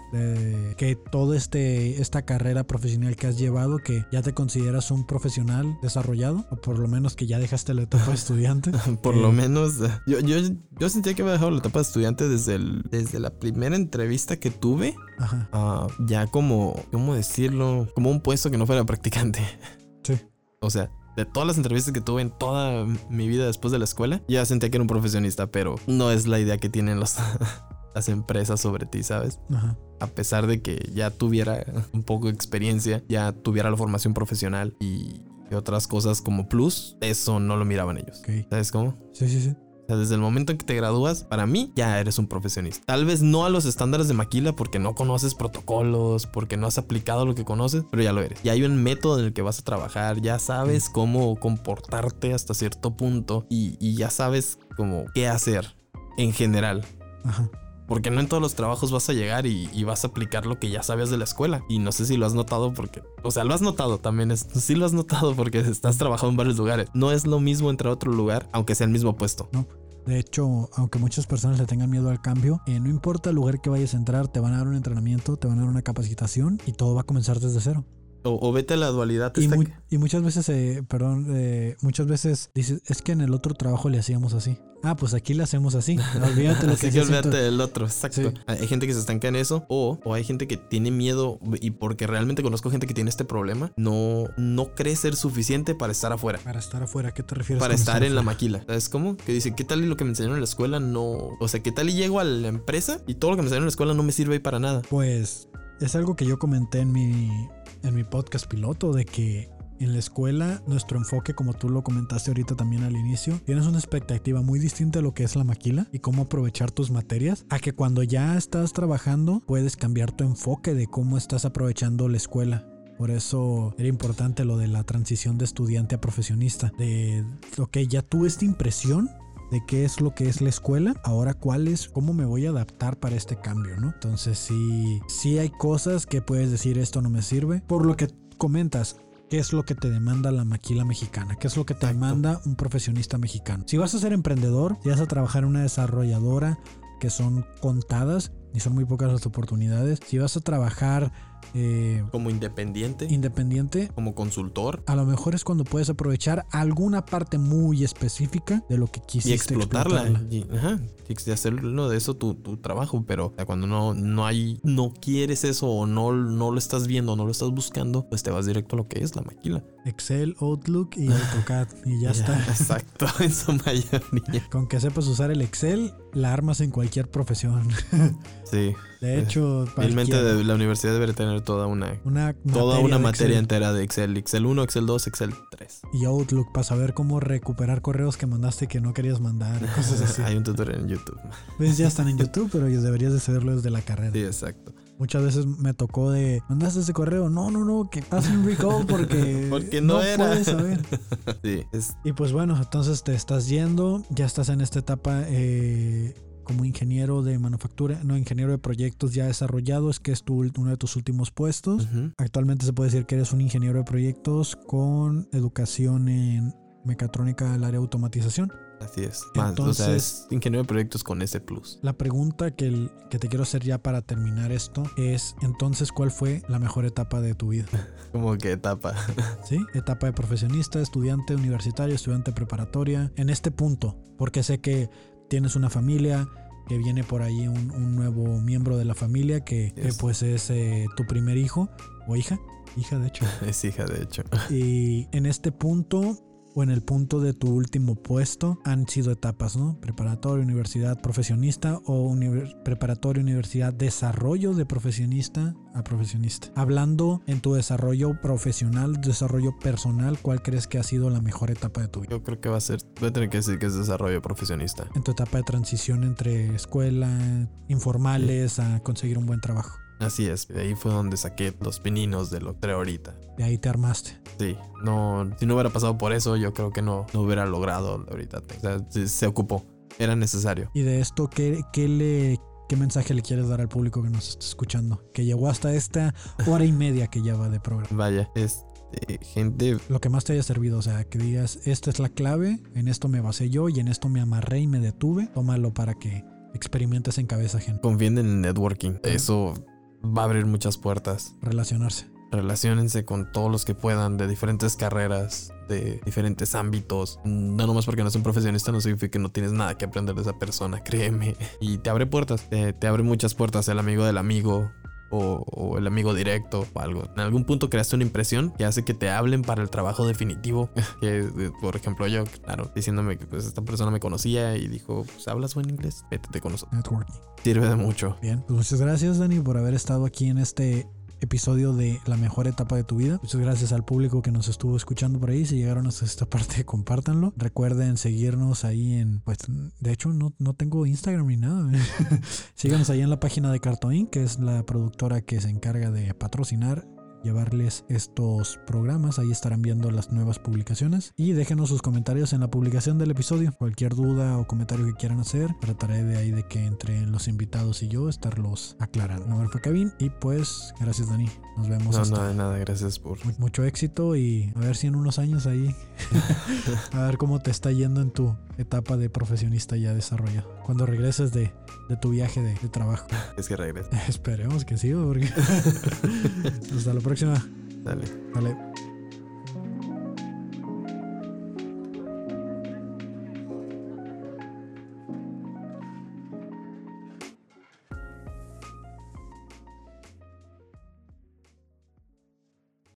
que todo este esta carrera profesional que has llevado que ya te consideras un profesional desarrollado o por lo menos que ya dejaste la etapa de estudiante
Por
Eh,
lo menos, eh, yo, yo, yo sentía que había dejado la etapa de estudiante desde, el, desde la primera entrevista que tuve.
ajá
ah, ya como, ¿cómo decirlo? Como un puesto que no fuera practicante.
sí
O sea, de todas las entrevistas que tuve en toda mi vida después de la escuela, ya sentía que era un profesionista, pero no es la idea que tienen los, las empresas sobre ti, ¿sabes?
ajá
A pesar de que ya tuviera un poco de experiencia, ya tuviera la formación profesional y, y otras cosas como plus, eso no lo miraban ellos. ¿Sabes cómo?
sí sí sí
sea, desde el momento en que te gradúas, para mí ya eres un profesionista. Tal vez no a los estándares de maquila porque no conoces protocolos, porque no has aplicado lo que conoces, pero ya lo eres. Ya hay un método en el que vas a trabajar, ya sabes cómo comportarte hasta cierto punto y, y ya sabes como qué hacer en general.
ajá
Porque no en todos los trabajos vas a llegar y, vas a aplicar lo que ya sabías de la escuela. Y no sé si lo has notado porque, o sea, lo has notado también. Es, sí lo has notado porque estás trabajando en varios lugares. No es lo mismo entrar a otro lugar, aunque sea el mismo puesto.
de hecho aunque muchas personas le tengan miedo al cambio eh, no importa el lugar que vayas a entrar te van a dar un entrenamiento te van a dar una capacitación y todo va a comenzar desde cero
O, o vete a la dualidad.
y, muy- y muchas veces eh, perdón eh, muchas veces dices es que en el otro trabajo le hacíamos así ah pues aquí le hacemos así olvídate lo
Así que del otro, exacto.
Sí.
Hay gente que se estanca en eso o, o hay gente que tiene miedo y porque realmente conozco gente que tiene este problema, no, no cree ser suficiente para estar afuera.
para estar afuera ¿qué te refieres
Para
con
estar en la maquila. ¿Sabes cómo? Que dice, ¿qué tal y lo que me enseñaron en la escuela no... O sea, ¿qué tal y llego a la empresa y todo lo que me enseñaron en la escuela no me sirve para nada?
Pues es algo que yo comenté en mi, en mi podcast piloto, de que en la escuela nuestro enfoque, como tú lo comentaste ahorita también al inicio, tienes una expectativa muy distinta a lo que es la maquila y cómo aprovechar tus materias, a que cuando ya estás trabajando puedes cambiar tu enfoque de cómo estás aprovechando la escuela. Por eso era importante lo de la transición de estudiante a profesionista. De, ok, ya tuve esta impresión de qué es lo que es la escuela, ahora cuál es, cómo me voy a adaptar para este cambio, ¿no? Entonces sí, sí hay cosas que puedes decir esto no me sirve. Por lo que comentas, qué es lo que te demanda la maquila mexicana, qué es lo que te
Exacto.
demanda un profesionista mexicano. Si vas a ser emprendedor, si vas a trabajar en una desarrolladora, que son contadas y son muy pocas las oportunidades, si vas a trabajar eh,
Como independiente,
independiente,
como consultor
a lo mejor es cuando puedes aprovechar alguna parte muy específica de lo que
y
quisiste
explotarla.
explotarla.
Y, ajá, y hacerlo de eso tu, tu trabajo. Pero o sea, cuando no, no hay, no quieres eso o no, no lo estás viendo, no lo estás buscando, pues te vas directo a lo que es la maquila.
Excel, Outlook y AutoCAD y ya está.
Exacto, en su mayoría.
Con que sepas usar el Excel, la armas en cualquier profesión.
Sí.
De hecho,
Realmente de- la universidad debería tener toda una,
una
toda una materia
Excel
entera de Excel. Excel 1, Excel 2, Excel 3.
y Outlook para saber cómo recuperar correos que mandaste que no querías mandar, cosas así.
Hay un tutorial en YouTube.
Pues ya están en YouTube, pero deberías de saberlo desde la carrera.
Sí, exacto.
Muchas veces me tocó de, ¿mandaste ese correo? No, no, no, que hacen recall porque,
Porque no era.
puedes saber.
Sí,
Y pues bueno, entonces te estás yendo, ya estás en esta etapa eh, como ingeniero de manufactura, no, ingeniero de proyectos ya desarrollado, es que es tu, uno de tus últimos puestos. Actualmente se puede decir que eres un ingeniero de proyectos con educación en mecatrónica del área de automatización.
así es. Más, o sea,
Entonces-
es ingeniero de proyectos con ese plus.
La pregunta que, el- que te quiero hacer ya para terminar esto es, entonces, ¿cuál fue la mejor etapa de tu vida?
Como que etapa.
¿Sí? Etapa de profesionista, estudiante universitario, estudiante preparatoria. En este punto, porque sé que tienes una familia, que viene por ahí un, un nuevo miembro de la familia, que, pues es eh, tu primer hijo o hija. Hija, de hecho.
Es hija, de hecho.
Y en este punto o en el punto de tu último puesto han sido etapas, ¿no? Preparatoria, universidad, profesionista o univer- preparatoria, universidad, desarrollo de profesionista a profesionista. Hablando en tu desarrollo profesional, desarrollo personal, ¿cuál crees que ha sido la mejor etapa de tu vida?
Yo creo que va a ser, voy a tener que decir que es desarrollo profesionista.
En tu etapa de transición entre escuela, informales, a conseguir un buen trabajo.
Así es. De ahí fue donde saqué los pininos de lo que creo ahorita.
De ahí te armaste.
Sí, no, si no hubiera pasado por eso, yo creo que no, no hubiera logrado ahorita. O sea, se, se ocupó. Era necesario.
Y de esto, ¿qué, qué le, ¿qué mensaje le quieres dar al público que nos está escuchando? Que llegó hasta esta hora y media que ya va de programa.
Vaya, es eh, gente.
Lo que más te haya servido, o sea, que digas, esta es la clave, en esto me basé yo y en esto me amarré y me detuve. Tómalo para que experimentes en cabeza ajena.
Confíen en el networking. Eso va a abrir muchas puertas.
Relacionarse.
Relaciónense con todos los que puedan de diferentes carreras, de diferentes ámbitos. No nomás porque no soy un profesionista no significa que no tienes nada que aprender de esa persona, créeme. Y te abre puertas, te, te abre muchas puertas el amigo del amigo. O, o el amigo directo o algo. En algún punto creaste una impresión que hace que te hablen para el trabajo definitivo. Que, por ejemplo, yo, claro, diciéndome que pues, esta persona me conocía y dijo: Pues hablas buen inglés, vete con nosotros.
Networking.
Sirve de mucho.
Bien, pues muchas gracias Dani por haber estado aquí en este episodio de la mejor etapa de tu vida. Muchas gracias al público que nos estuvo escuchando por ahí. Si llegaron hasta esta parte, compártanlo. Recuerden seguirnos ahí en, pues, de hecho no, no tengo Instagram ni nada. Síganos ahí en la página de Cartoon, que es la productora que se encarga de patrocinar llevarles estos programas. Ahí estarán viendo las nuevas publicaciones. Y déjenos sus comentarios en la publicación del episodio. Cualquier duda o comentario que quieran hacer, trataré de ahí de que entre los invitados y yo estarlos aclarando. Mi nombre fue Kevin y pues gracias Dani. Nos vemos
No,
hasta
no, de nada, gracias por.
mu- mucho éxito y a ver si en unos años ahí a ver cómo te está yendo en tu etapa de profesionista ya desarrollado. Cuando regreses de, de tu viaje de, de trabajo.
Es que regrese.
Esperemos que sí, porque hasta la próxima.
Dale.
Dale.